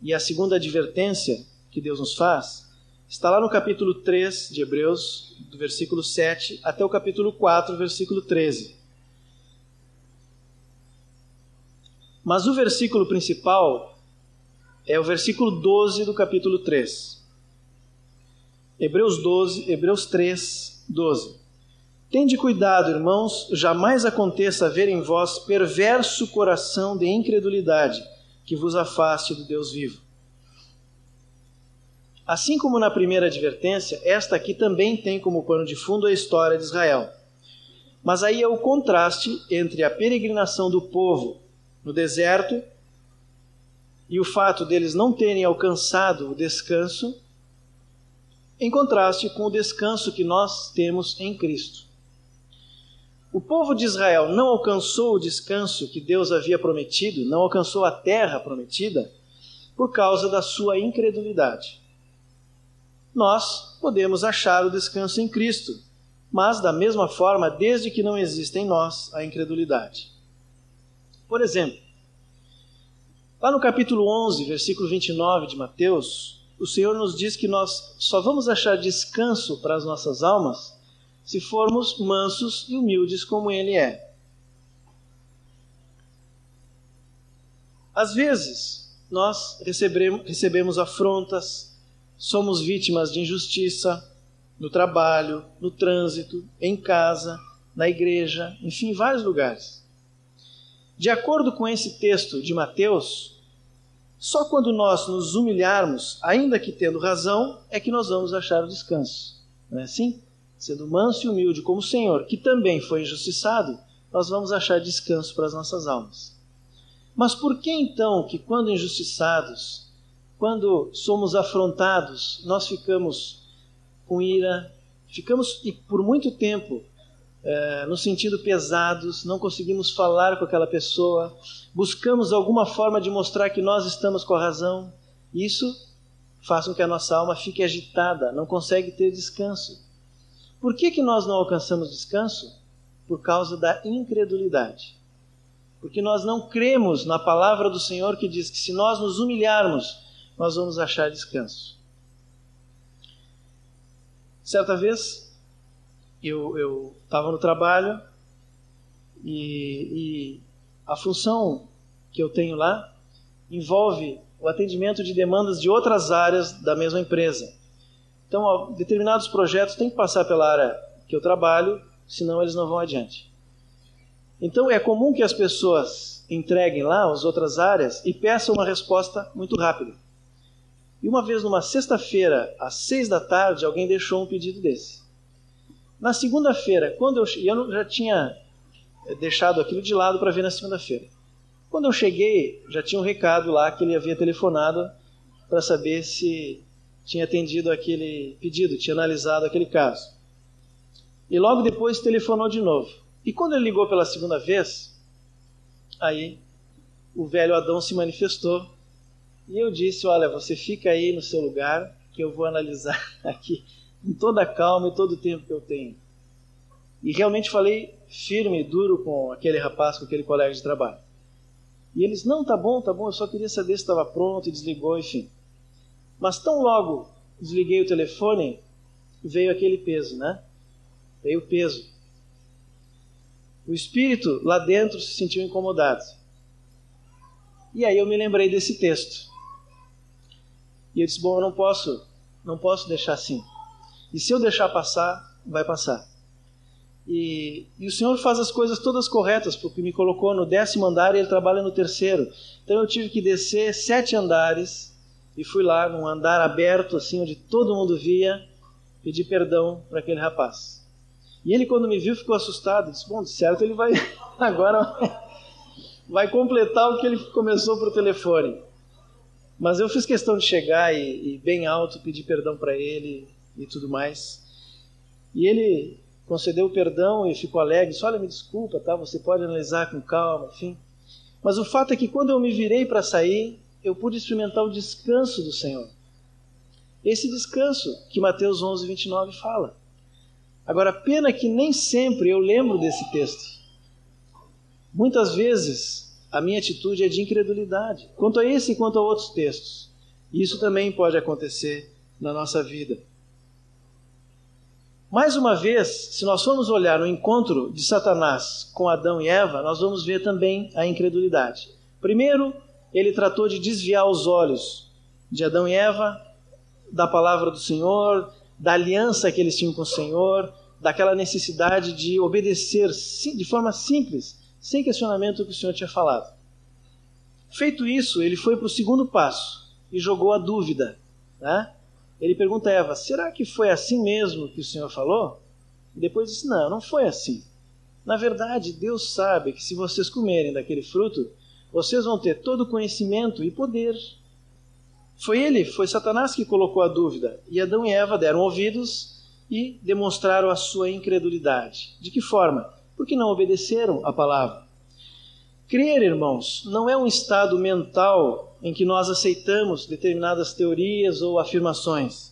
Speaker 1: e a segunda advertência que Deus nos faz está lá no capítulo 3 de Hebreus, do versículo 7 até o capítulo 4, versículo 13. Mas o versículo principal é o versículo 12 do capítulo 3. Hebreus 12, Hebreus 3, 12. Tende cuidado, irmãos, jamais aconteça haver em vós perverso coração de incredulidade que vos afaste do Deus vivo. Assim como na primeira advertência, esta aqui também tem como pano de fundo a história de Israel. Mas aí é o contraste entre a peregrinação do povo no deserto e o fato deles não terem alcançado o descanso em contraste com o descanso que nós temos em Cristo. O povo de Israel não alcançou o descanso que Deus havia prometido, não alcançou a terra prometida, por causa da sua incredulidade. Nós podemos achar o descanso em Cristo, mas da mesma forma, desde que não exista em nós a incredulidade. Por exemplo, lá no capítulo 11, versículo 29 de Mateus, o Senhor nos diz que nós só vamos achar descanso para as nossas almas se formos mansos e humildes como ele é. Às vezes, nós recebemos afrontas, somos vítimas de injustiça no trabalho, no trânsito, em casa, na igreja, enfim, em vários lugares. De acordo com esse texto de Mateus, só quando nós nos humilharmos, ainda que tendo razão, é que nós vamos achar o descanso. Não é assim? Sendo manso e humilde como o Senhor, que também foi injustiçado, nós vamos achar descanso para as nossas almas. Mas por que então que, quando injustiçados, quando somos afrontados, nós ficamos com ira, ficamos e por muito tempo é, no sentido pesados, não conseguimos falar com aquela pessoa, buscamos alguma forma de mostrar que nós estamos com a razão. Isso faz com que a nossa alma fique agitada, não consegue ter descanso. Por que, que nós não alcançamos descanso? Por causa da incredulidade porque nós não cremos na palavra do Senhor que diz que se nós nos humilharmos, nós vamos achar descanso. Certa vez, eu estava no trabalho e, e a função que eu tenho lá envolve o atendimento de demandas de outras áreas da mesma empresa. Então, determinados projetos têm que passar pela área que eu trabalho, senão eles não vão adiante. Então é comum que as pessoas entreguem lá as outras áreas e peçam uma resposta muito rápida. E uma vez numa sexta-feira, às seis da tarde, alguém deixou um pedido desse. Na segunda-feira, quando eu, e eu já tinha eh, deixado aquilo de lado para ver na segunda-feira. Quando eu cheguei, já tinha um recado lá que ele havia telefonado para saber se tinha atendido aquele pedido, tinha analisado aquele caso. E logo depois telefonou de novo. E quando ele ligou pela segunda vez, aí o velho Adão se manifestou e eu disse: Olha, você fica aí no seu lugar que eu vou analisar aqui com toda a calma e todo o tempo que eu tenho. E realmente falei firme e duro com aquele rapaz, com aquele colega de trabalho. E eles: Não, tá bom, tá bom, eu só queria saber se estava pronto e desligou, enfim. Mas tão logo desliguei o telefone, veio aquele peso, né? Veio o peso. O espírito lá dentro se sentiu incomodado. E aí eu me lembrei desse texto. E eu disse: "Bom, eu não posso, não posso deixar assim. E se eu deixar passar, vai passar." E, e, o Senhor faz as coisas todas corretas, porque me colocou no décimo andar e Ele trabalha no terceiro. Então eu tive que descer sete andares e fui lá num andar aberto, assim, onde todo mundo via, pedir perdão para aquele rapaz. E ele, quando me viu, ficou assustado. Disse: Bom, certo, ele vai agora vai completar o que ele começou por telefone. Mas eu fiz questão de chegar e, e bem alto pedir perdão para ele e tudo mais. E ele concedeu perdão e ficou alegre. Disse: Olha, me desculpa, tá? Você pode analisar com calma, enfim. Mas o fato é que quando eu me virei para sair, eu pude experimentar o descanso do Senhor. Esse descanso que Mateus 11, 29 fala. Agora, pena que nem sempre eu lembro desse texto. Muitas vezes a minha atitude é de incredulidade, quanto a esse e quanto a outros textos. Isso também pode acontecer na nossa vida. Mais uma vez, se nós formos olhar o encontro de Satanás com Adão e Eva, nós vamos ver também a incredulidade. Primeiro, ele tratou de desviar os olhos de Adão e Eva da palavra do Senhor, da aliança que eles tinham com o Senhor, daquela necessidade de obedecer de forma simples, sem questionamento o que o Senhor tinha falado. Feito isso, ele foi para o segundo passo e jogou a dúvida. Né? Ele pergunta a Eva: será que foi assim mesmo que o Senhor falou? E depois disse: não, não foi assim. Na verdade, Deus sabe que se vocês comerem daquele fruto, vocês vão ter todo o conhecimento e poder foi ele, foi Satanás que colocou a dúvida. E Adão e Eva deram ouvidos e demonstraram a sua incredulidade. De que forma? Porque não obedeceram a palavra. Crer, irmãos, não é um estado mental em que nós aceitamos determinadas teorias ou afirmações.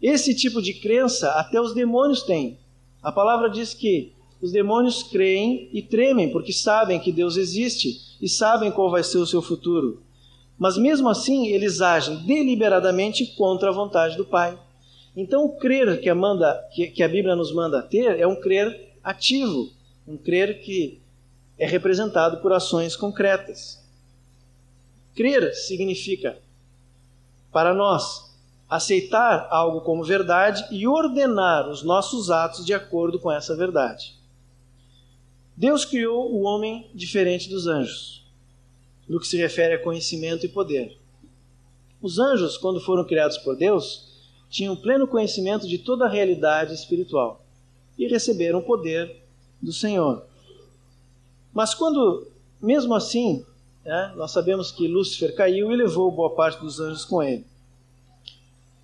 Speaker 1: Esse tipo de crença até os demônios têm. A palavra diz que os demônios creem e tremem porque sabem que Deus existe e sabem qual vai ser o seu futuro. Mas mesmo assim, eles agem deliberadamente contra a vontade do Pai. Então, o crer que a, manda, que, a Bíblia nos manda ter é um crer ativo, um crer que é representado por ações concretas. Crer significa, para nós, aceitar algo como verdade e ordenar os nossos atos de acordo com essa verdade. Deus criou o homem diferente dos anjos, no que se refere a conhecimento e poder. Os anjos, quando foram criados por Deus, tinham pleno conhecimento de toda a realidade espiritual e receberam o poder do Senhor. Mas quando, mesmo assim, né, nós sabemos que Lúcifer caiu e levou boa parte dos anjos com ele.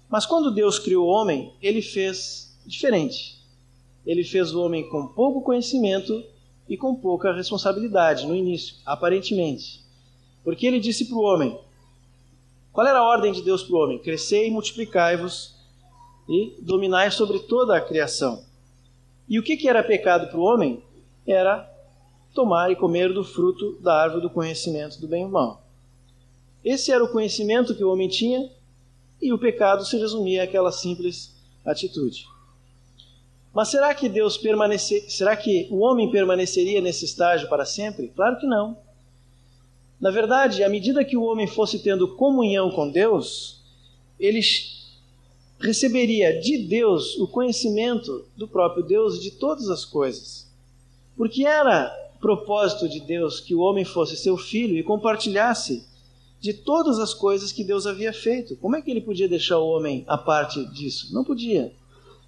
Speaker 1: Mas quando Deus criou o homem, ele fez diferente. Ele fez o homem com pouco conhecimento e com pouca responsabilidade no início, aparentemente. Porque ele disse para o homem: qual era a ordem de Deus para o homem? Crescei multiplicai-vos e dominai sobre toda a criação. E o que, que era pecado para o homem? Era tomar e comer do fruto da árvore do conhecimento do bem e do mal. Esse era o conhecimento que o homem tinha e o pecado se resumia àquela simples atitude. Mas será que Deus permanecer, será que o homem permaneceria nesse estágio para sempre? Claro que não. Na verdade, à medida que o homem fosse tendo comunhão com Deus, ele receberia de Deus o conhecimento do próprio Deus de todas as coisas. Porque era propósito de Deus que o homem fosse seu filho e compartilhasse de todas as coisas que Deus havia feito. Como é que ele podia deixar o homem à parte disso? Não podia.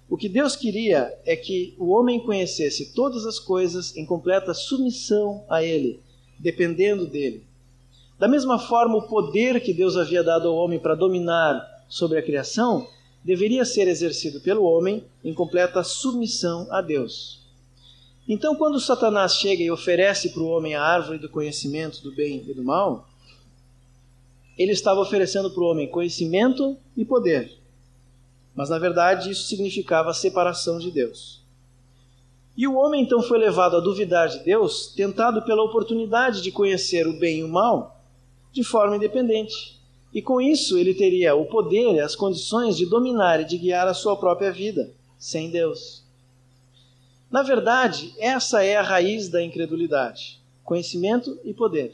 Speaker 1: O que Deus queria é que o homem conhecesse todas as coisas em completa submissão a Ele, dependendo dele. Da mesma forma, o poder que Deus havia dado ao homem para dominar sobre a criação deveria ser exercido pelo homem em completa submissão a Deus. Então, quando Satanás chega e oferece para o homem a árvore do conhecimento do bem e do mal, ele estava oferecendo para o homem conhecimento e poder. Mas, na verdade, isso significava a separação de Deus. E o homem então foi levado a duvidar de Deus, tentado pela oportunidade de conhecer o bem e o mal de forma independente. E com isso ele teria o poder e as condições de dominar e de guiar a sua própria vida, sem Deus. Na verdade, essa é a raiz da incredulidade: conhecimento e poder.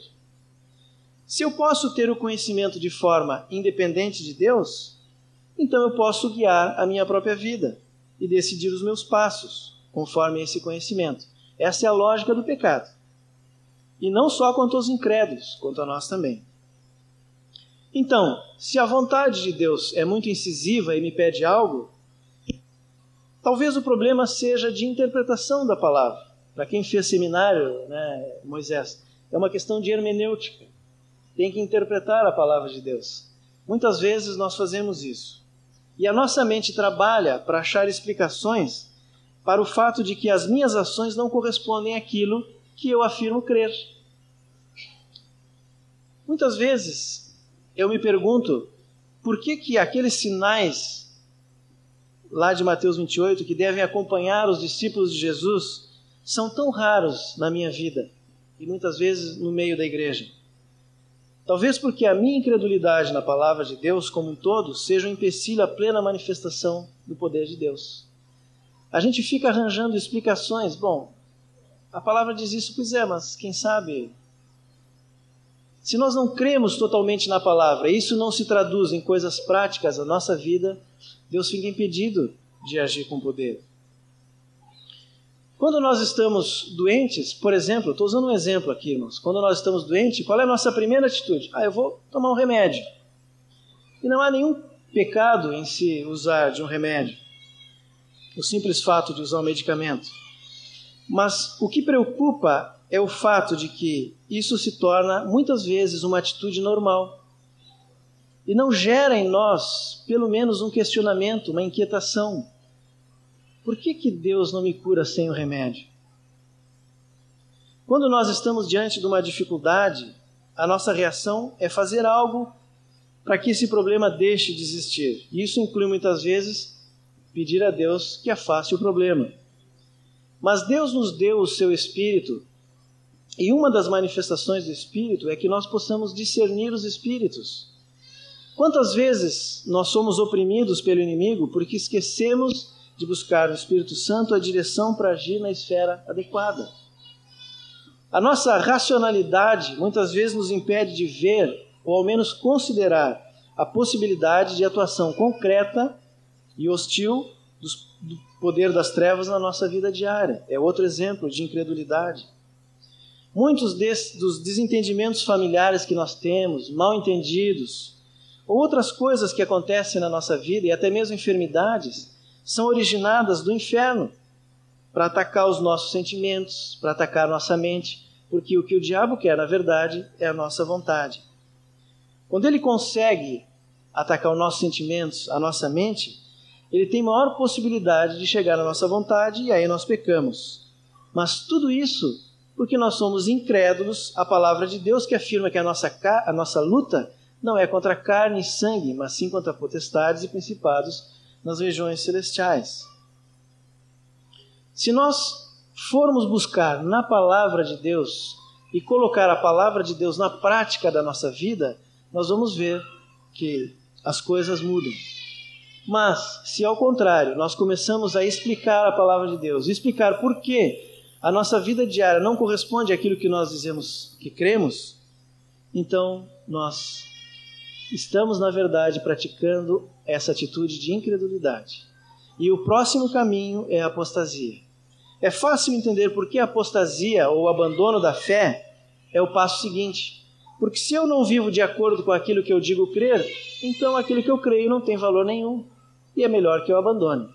Speaker 1: Se eu posso ter o conhecimento de forma independente de Deus, então eu posso guiar a minha própria vida e decidir os meus passos conforme esse conhecimento. Essa é a lógica do pecado. E não só quanto aos incrédulos, quanto a nós também. Então, se a vontade de Deus é muito incisiva e me pede algo, Talvez o problema seja de interpretação da palavra. Para quem fez seminário, né, Moisés, é uma questão de hermenêutica. Tem que interpretar a palavra de Deus. Muitas vezes nós fazemos isso. E a nossa mente trabalha para achar explicações para o fato de que as minhas ações não correspondem àquilo que eu afirmo crer. Muitas vezes eu me pergunto por que, que aqueles sinais lá de Mateus 28, que devem acompanhar os discípulos de Jesus, são tão raros na minha vida e muitas vezes no meio da igreja. Talvez porque a minha incredulidade na palavra de Deus como um todo seja um empecilho à plena manifestação do poder de Deus. A gente fica arranjando explicações. Bom, a palavra diz isso, pois é, mas quem sabe? Se nós não cremos totalmente na palavra, isso não se traduz em coisas práticas na nossa vida, Deus fica impedido de agir com poder. Quando nós estamos doentes, por exemplo, estou usando um exemplo aqui, irmãos. Quando nós estamos doentes, qual é a nossa primeira atitude? Ah, eu vou tomar um remédio. E não há nenhum pecado em se usar de um remédio. O simples fato de usar um medicamento. Mas o que preocupa é o fato de que isso se torna muitas vezes uma atitude normal e não gera em nós, pelo menos, um questionamento, uma inquietação. Por que, que Deus não me cura sem o remédio? Quando nós estamos diante de uma dificuldade, a nossa reação é fazer algo para que esse problema deixe de existir. Isso inclui muitas vezes pedir a Deus que afaste o problema. Mas Deus nos deu o seu Espírito, e uma das manifestações do Espírito é que nós possamos discernir os Espíritos. Quantas vezes nós somos oprimidos pelo inimigo porque esquecemos de buscar no Espírito Santo a direção para agir na esfera adequada? A nossa racionalidade muitas vezes nos impede de ver, ou ao menos considerar, a possibilidade de atuação concreta e hostil do poder das trevas na nossa vida diária. É outro exemplo de incredulidade. Muitos dos desentendimentos familiares que nós temos, mal entendidos, outras coisas que acontecem na nossa vida e até mesmo enfermidades, são originadas do inferno para atacar os nossos sentimentos, para atacar nossa mente, porque o que o diabo quer, na verdade, é a nossa vontade. Quando ele consegue atacar os nossos sentimentos, a nossa mente, ele tem maior possibilidade de chegar à nossa vontade e aí nós pecamos. Mas tudo isso porque nós somos incrédulos à palavra de Deus que afirma que a nossa, a nossa luta não é contra carne e sangue, mas sim contra potestades e principados nas regiões celestiais. Se nós formos buscar na palavra de Deus e colocar a palavra de Deus na prática da nossa vida, nós vamos ver que as coisas mudam. Mas, se ao contrário, nós começamos a explicar a palavra de Deus, explicar por que a nossa vida diária não corresponde àquilo que nós dizemos que cremos, então nós estamos, na verdade, praticando essa atitude de incredulidade. E o próximo caminho é a apostasia. É fácil entender por que a apostasia ou o abandono da fé é o passo seguinte. Porque se eu não vivo de acordo com aquilo que eu digo crer, então aquilo que eu creio não tem valor nenhum e é melhor que eu abandone.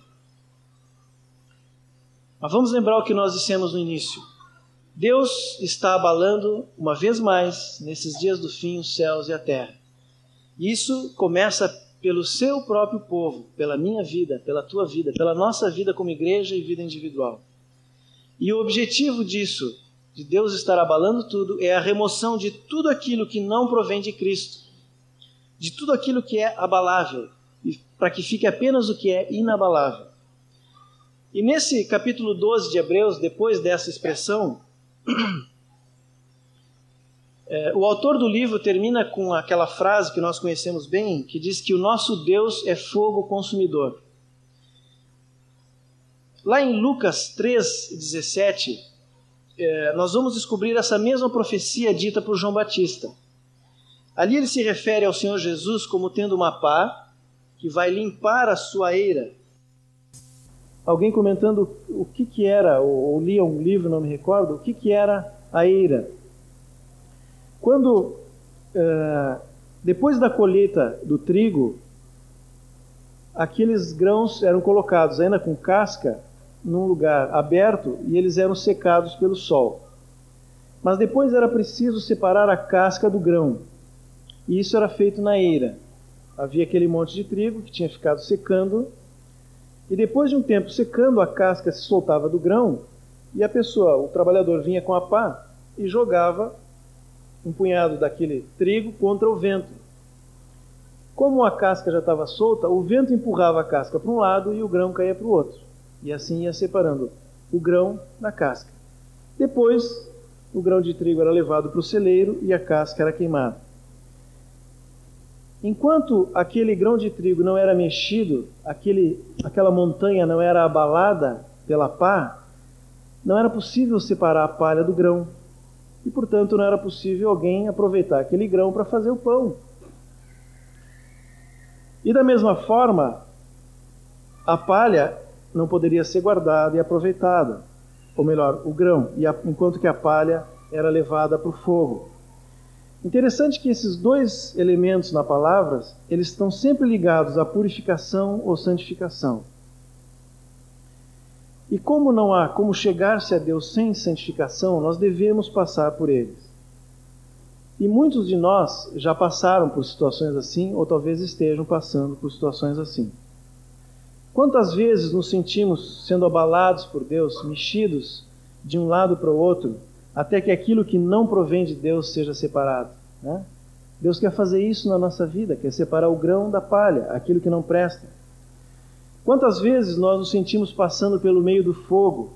Speaker 1: Mas vamos lembrar o que nós dissemos no início. Deus está abalando uma vez mais, nesses dias do fim, os céus e a terra. Isso começa pelo seu próprio povo, pela minha vida, pela tua vida, pela nossa vida como igreja e vida individual. E o objetivo disso, de Deus estar abalando tudo, é a remoção de tudo aquilo que não provém de Cristo, de tudo aquilo que é abalável, para que fique apenas o que é inabalável. E nesse capítulo 12 de Hebreus, depois dessa expressão, é, o autor do livro termina com aquela frase que nós conhecemos bem, que diz que o nosso Deus é fogo consumidor. Lá em Lucas 3,17, é, nós vamos descobrir essa mesma profecia dita por João Batista. Ali ele se refere ao Senhor Jesus como tendo uma pá que vai limpar a sua eira alguém comentando o que, que era, ou, ou lia um livro, não me recordo, o que, que era a eira. Quando, uh, depois da colheita do trigo, aqueles grãos eram colocados ainda com casca num lugar aberto e eles eram secados pelo sol. Mas depois era preciso separar a casca do grão. E isso era feito na eira. Havia aquele monte de trigo que tinha ficado secando e depois de um tempo secando, a casca se soltava do grão e a pessoa, o trabalhador, vinha com a pá e jogava um punhado daquele trigo contra o vento. Como a casca já estava solta, o vento empurrava a casca para um lado e o grão caía para o outro. E assim ia separando o grão da casca. Depois, o grão de trigo era levado para o celeiro e a casca era queimada. Enquanto aquele grão de trigo não era mexido, aquele, aquela montanha não era abalada pela pá, não era possível separar a palha do grão. E, portanto, não era possível alguém aproveitar aquele grão para fazer o pão. E da mesma forma, a palha não poderia ser guardada e aproveitada, ou melhor, o grão, enquanto que a palha era levada para o fogo. Interessante que esses dois elementos na palavra, eles estão sempre ligados à purificação ou santificação. E como não há como chegar-se a Deus sem santificação, nós devemos passar por eles. E muitos de nós já passaram por situações assim, ou talvez estejam passando por situações assim. Quantas vezes nos sentimos sendo abalados por Deus, mexidos de um lado para o outro, até que aquilo que não provém de Deus seja separado. Né? Deus quer fazer isso na nossa vida, quer separar o grão da palha, aquilo que não presta. Quantas vezes nós nos sentimos passando pelo meio do fogo,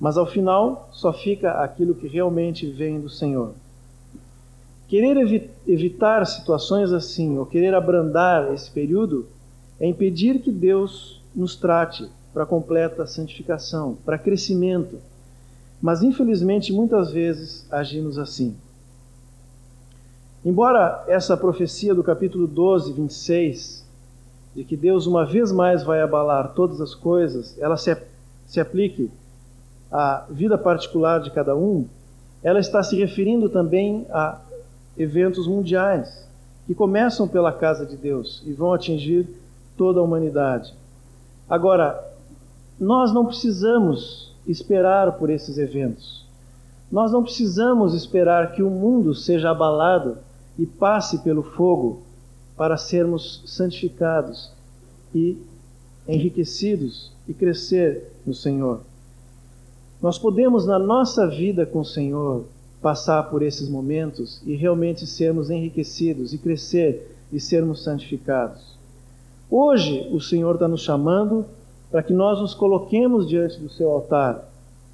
Speaker 1: mas ao final só fica aquilo que realmente vem do Senhor. Querer evi evitar situações assim, ou querer abrandar esse período, é impedir que Deus nos trate para completa santificação, para crescimento. Mas, infelizmente, muitas vezes agimos assim. Embora essa profecia do capítulo 12, 26, de que Deus uma vez mais vai abalar todas as coisas, ela se, se aplique à vida particular de cada um, ela está se referindo também a eventos mundiais que começam pela casa de Deus e vão atingir toda a humanidade. Agora, nós não precisamos esperar por esses eventos. Nós não precisamos esperar que o mundo seja abalado e passe pelo fogo para sermos santificados e enriquecidos e crescer no Senhor. Nós podemos, na nossa vida com o Senhor, passar por esses momentos e realmente sermos enriquecidos e crescer e sermos santificados. Hoje, o Senhor está nos chamando para que nós nos coloquemos diante do seu altar,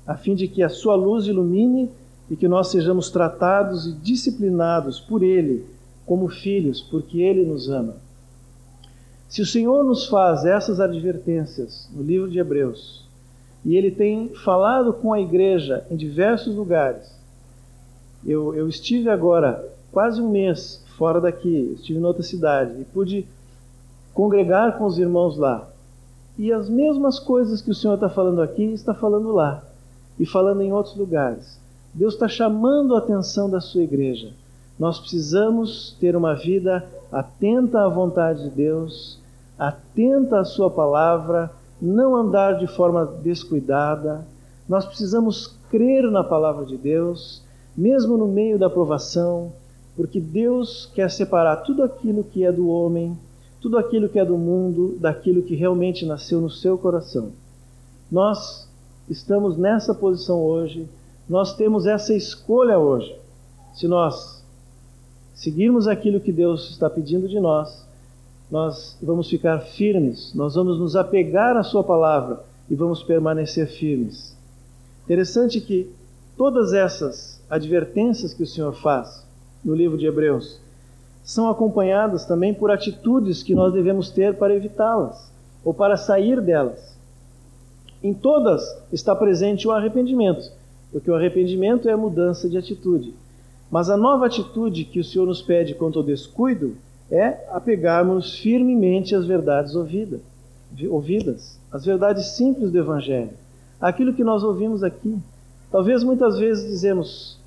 Speaker 1: a fim de que a sua luz ilumine e que nós sejamos tratados e disciplinados por Ele como filhos, porque Ele nos ama. Se o Senhor nos faz essas advertências no livro de Hebreus, e Ele tem falado com a igreja em diversos lugares, eu, eu estive agora quase um mês fora daqui, estive em outra cidade e pude congregar com os irmãos lá. E as mesmas coisas que o Senhor está falando aqui, está falando lá e falando em outros lugares. Deus está chamando a atenção da sua igreja. Nós precisamos ter uma vida atenta à vontade de Deus, atenta à Sua palavra, não andar de forma descuidada. Nós precisamos crer na palavra de Deus, mesmo no meio da provação, porque Deus quer separar tudo aquilo que é do homem, tudo aquilo que é do mundo, daquilo que realmente nasceu no seu coração. Nós estamos nessa posição hoje nós temos essa escolha hoje. Se nós seguirmos aquilo que Deus está pedindo de nós, nós vamos ficar firmes, nós vamos nos apegar à Sua palavra e vamos permanecer firmes. Interessante que todas essas advertências que o Senhor faz no livro de Hebreus são acompanhadas também por atitudes que nós devemos ter para evitá-las ou para sair delas. Em todas está presente o arrependimento porque o arrependimento é a mudança de atitude. Mas a nova atitude que o Senhor nos pede quanto ao descuido é apegarmos firmemente às verdades ouvidas, ouvidas, as verdades simples do Evangelho, aquilo que nós ouvimos aqui. Talvez muitas vezes dizemos,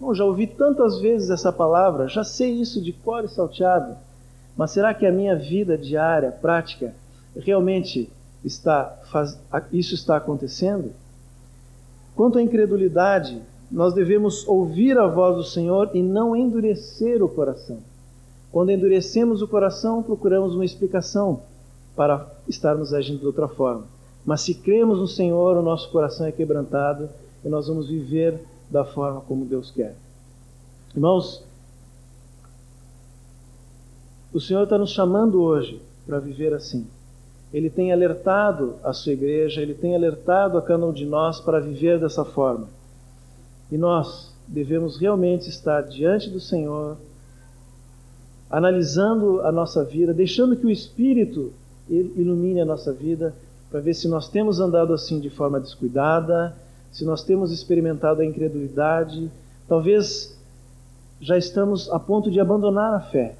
Speaker 1: Bom, já ouvi tantas vezes essa palavra, já sei isso de cor e salteado, mas será que a minha vida diária, prática, realmente está faz... isso está acontecendo? Quanto à incredulidade, nós devemos ouvir a voz do Senhor e não endurecer o coração. Quando endurecemos o coração, procuramos uma explicação para estarmos agindo de outra forma. Mas se cremos no Senhor, o nosso coração é quebrantado e nós vamos viver da forma como Deus quer. Irmãos, o Senhor está nos chamando hoje para viver assim ele tem alertado a sua igreja, ele tem alertado a cada um de nós para viver dessa forma. E nós devemos realmente estar diante do Senhor, analisando a nossa vida, deixando que o Espírito ilumine a nossa vida, para ver se nós temos andado assim de forma descuidada, se nós temos experimentado a incredulidade, talvez já estamos a ponto de abandonar a fé,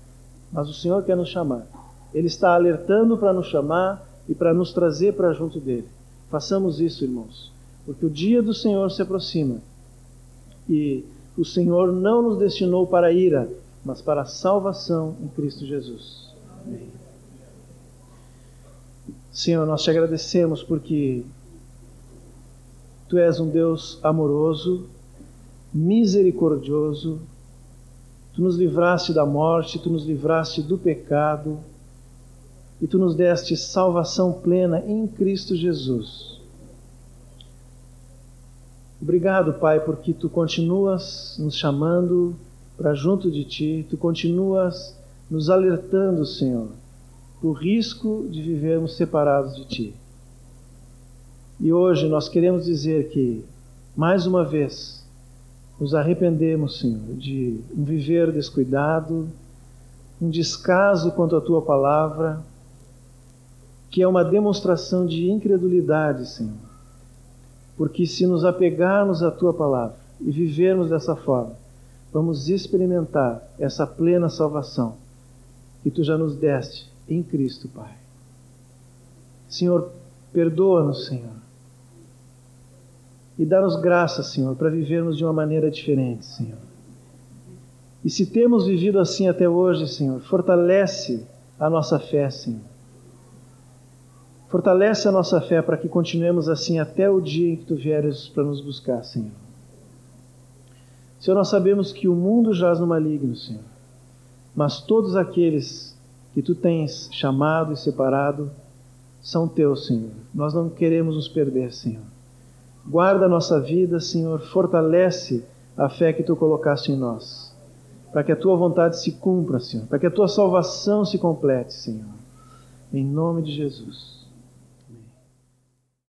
Speaker 1: mas o Senhor quer nos chamar. Ele está alertando para nos chamar e para nos trazer para junto dele. Façamos isso, irmãos, porque o dia do Senhor se aproxima e o Senhor não nos destinou para a ira, mas para a salvação em Cristo Jesus. Amém. Senhor, nós te agradecemos porque Tu és um Deus amoroso, misericordioso, Tu nos livraste da morte, Tu nos livraste do pecado e tu nos deste salvação plena em Cristo Jesus. Obrigado, Pai, porque tu continuas nos chamando para junto de ti, tu continuas nos alertando, Senhor, do risco de vivermos separados de ti. E hoje nós queremos dizer que, mais uma vez, nos arrependemos, Senhor, de um viver descuidado, um descaso quanto à tua palavra, que é uma demonstração de incredulidade, Senhor. Porque se nos apegarmos à tua palavra e vivermos dessa forma, vamos experimentar essa plena salvação que tu já nos deste em Cristo, Pai. Senhor, perdoa-nos, Senhor. E dá-nos graça, Senhor, para vivermos de uma maneira diferente, Senhor. E se temos vivido assim até hoje, Senhor, fortalece a nossa fé, Senhor. Fortalece a nossa fé para que continuemos assim até o dia em que tu vieres para nos buscar, Senhor. Senhor, nós sabemos que o mundo jaz no maligno, Senhor. Mas todos aqueles que tu tens chamado e separado são teus, Senhor. Nós não queremos nos perder, Senhor. Guarda a nossa vida, Senhor. Fortalece a fé que tu colocaste em nós. Para que a tua vontade se cumpra, Senhor. Para que a tua salvação se complete, Senhor. Em nome de Jesus.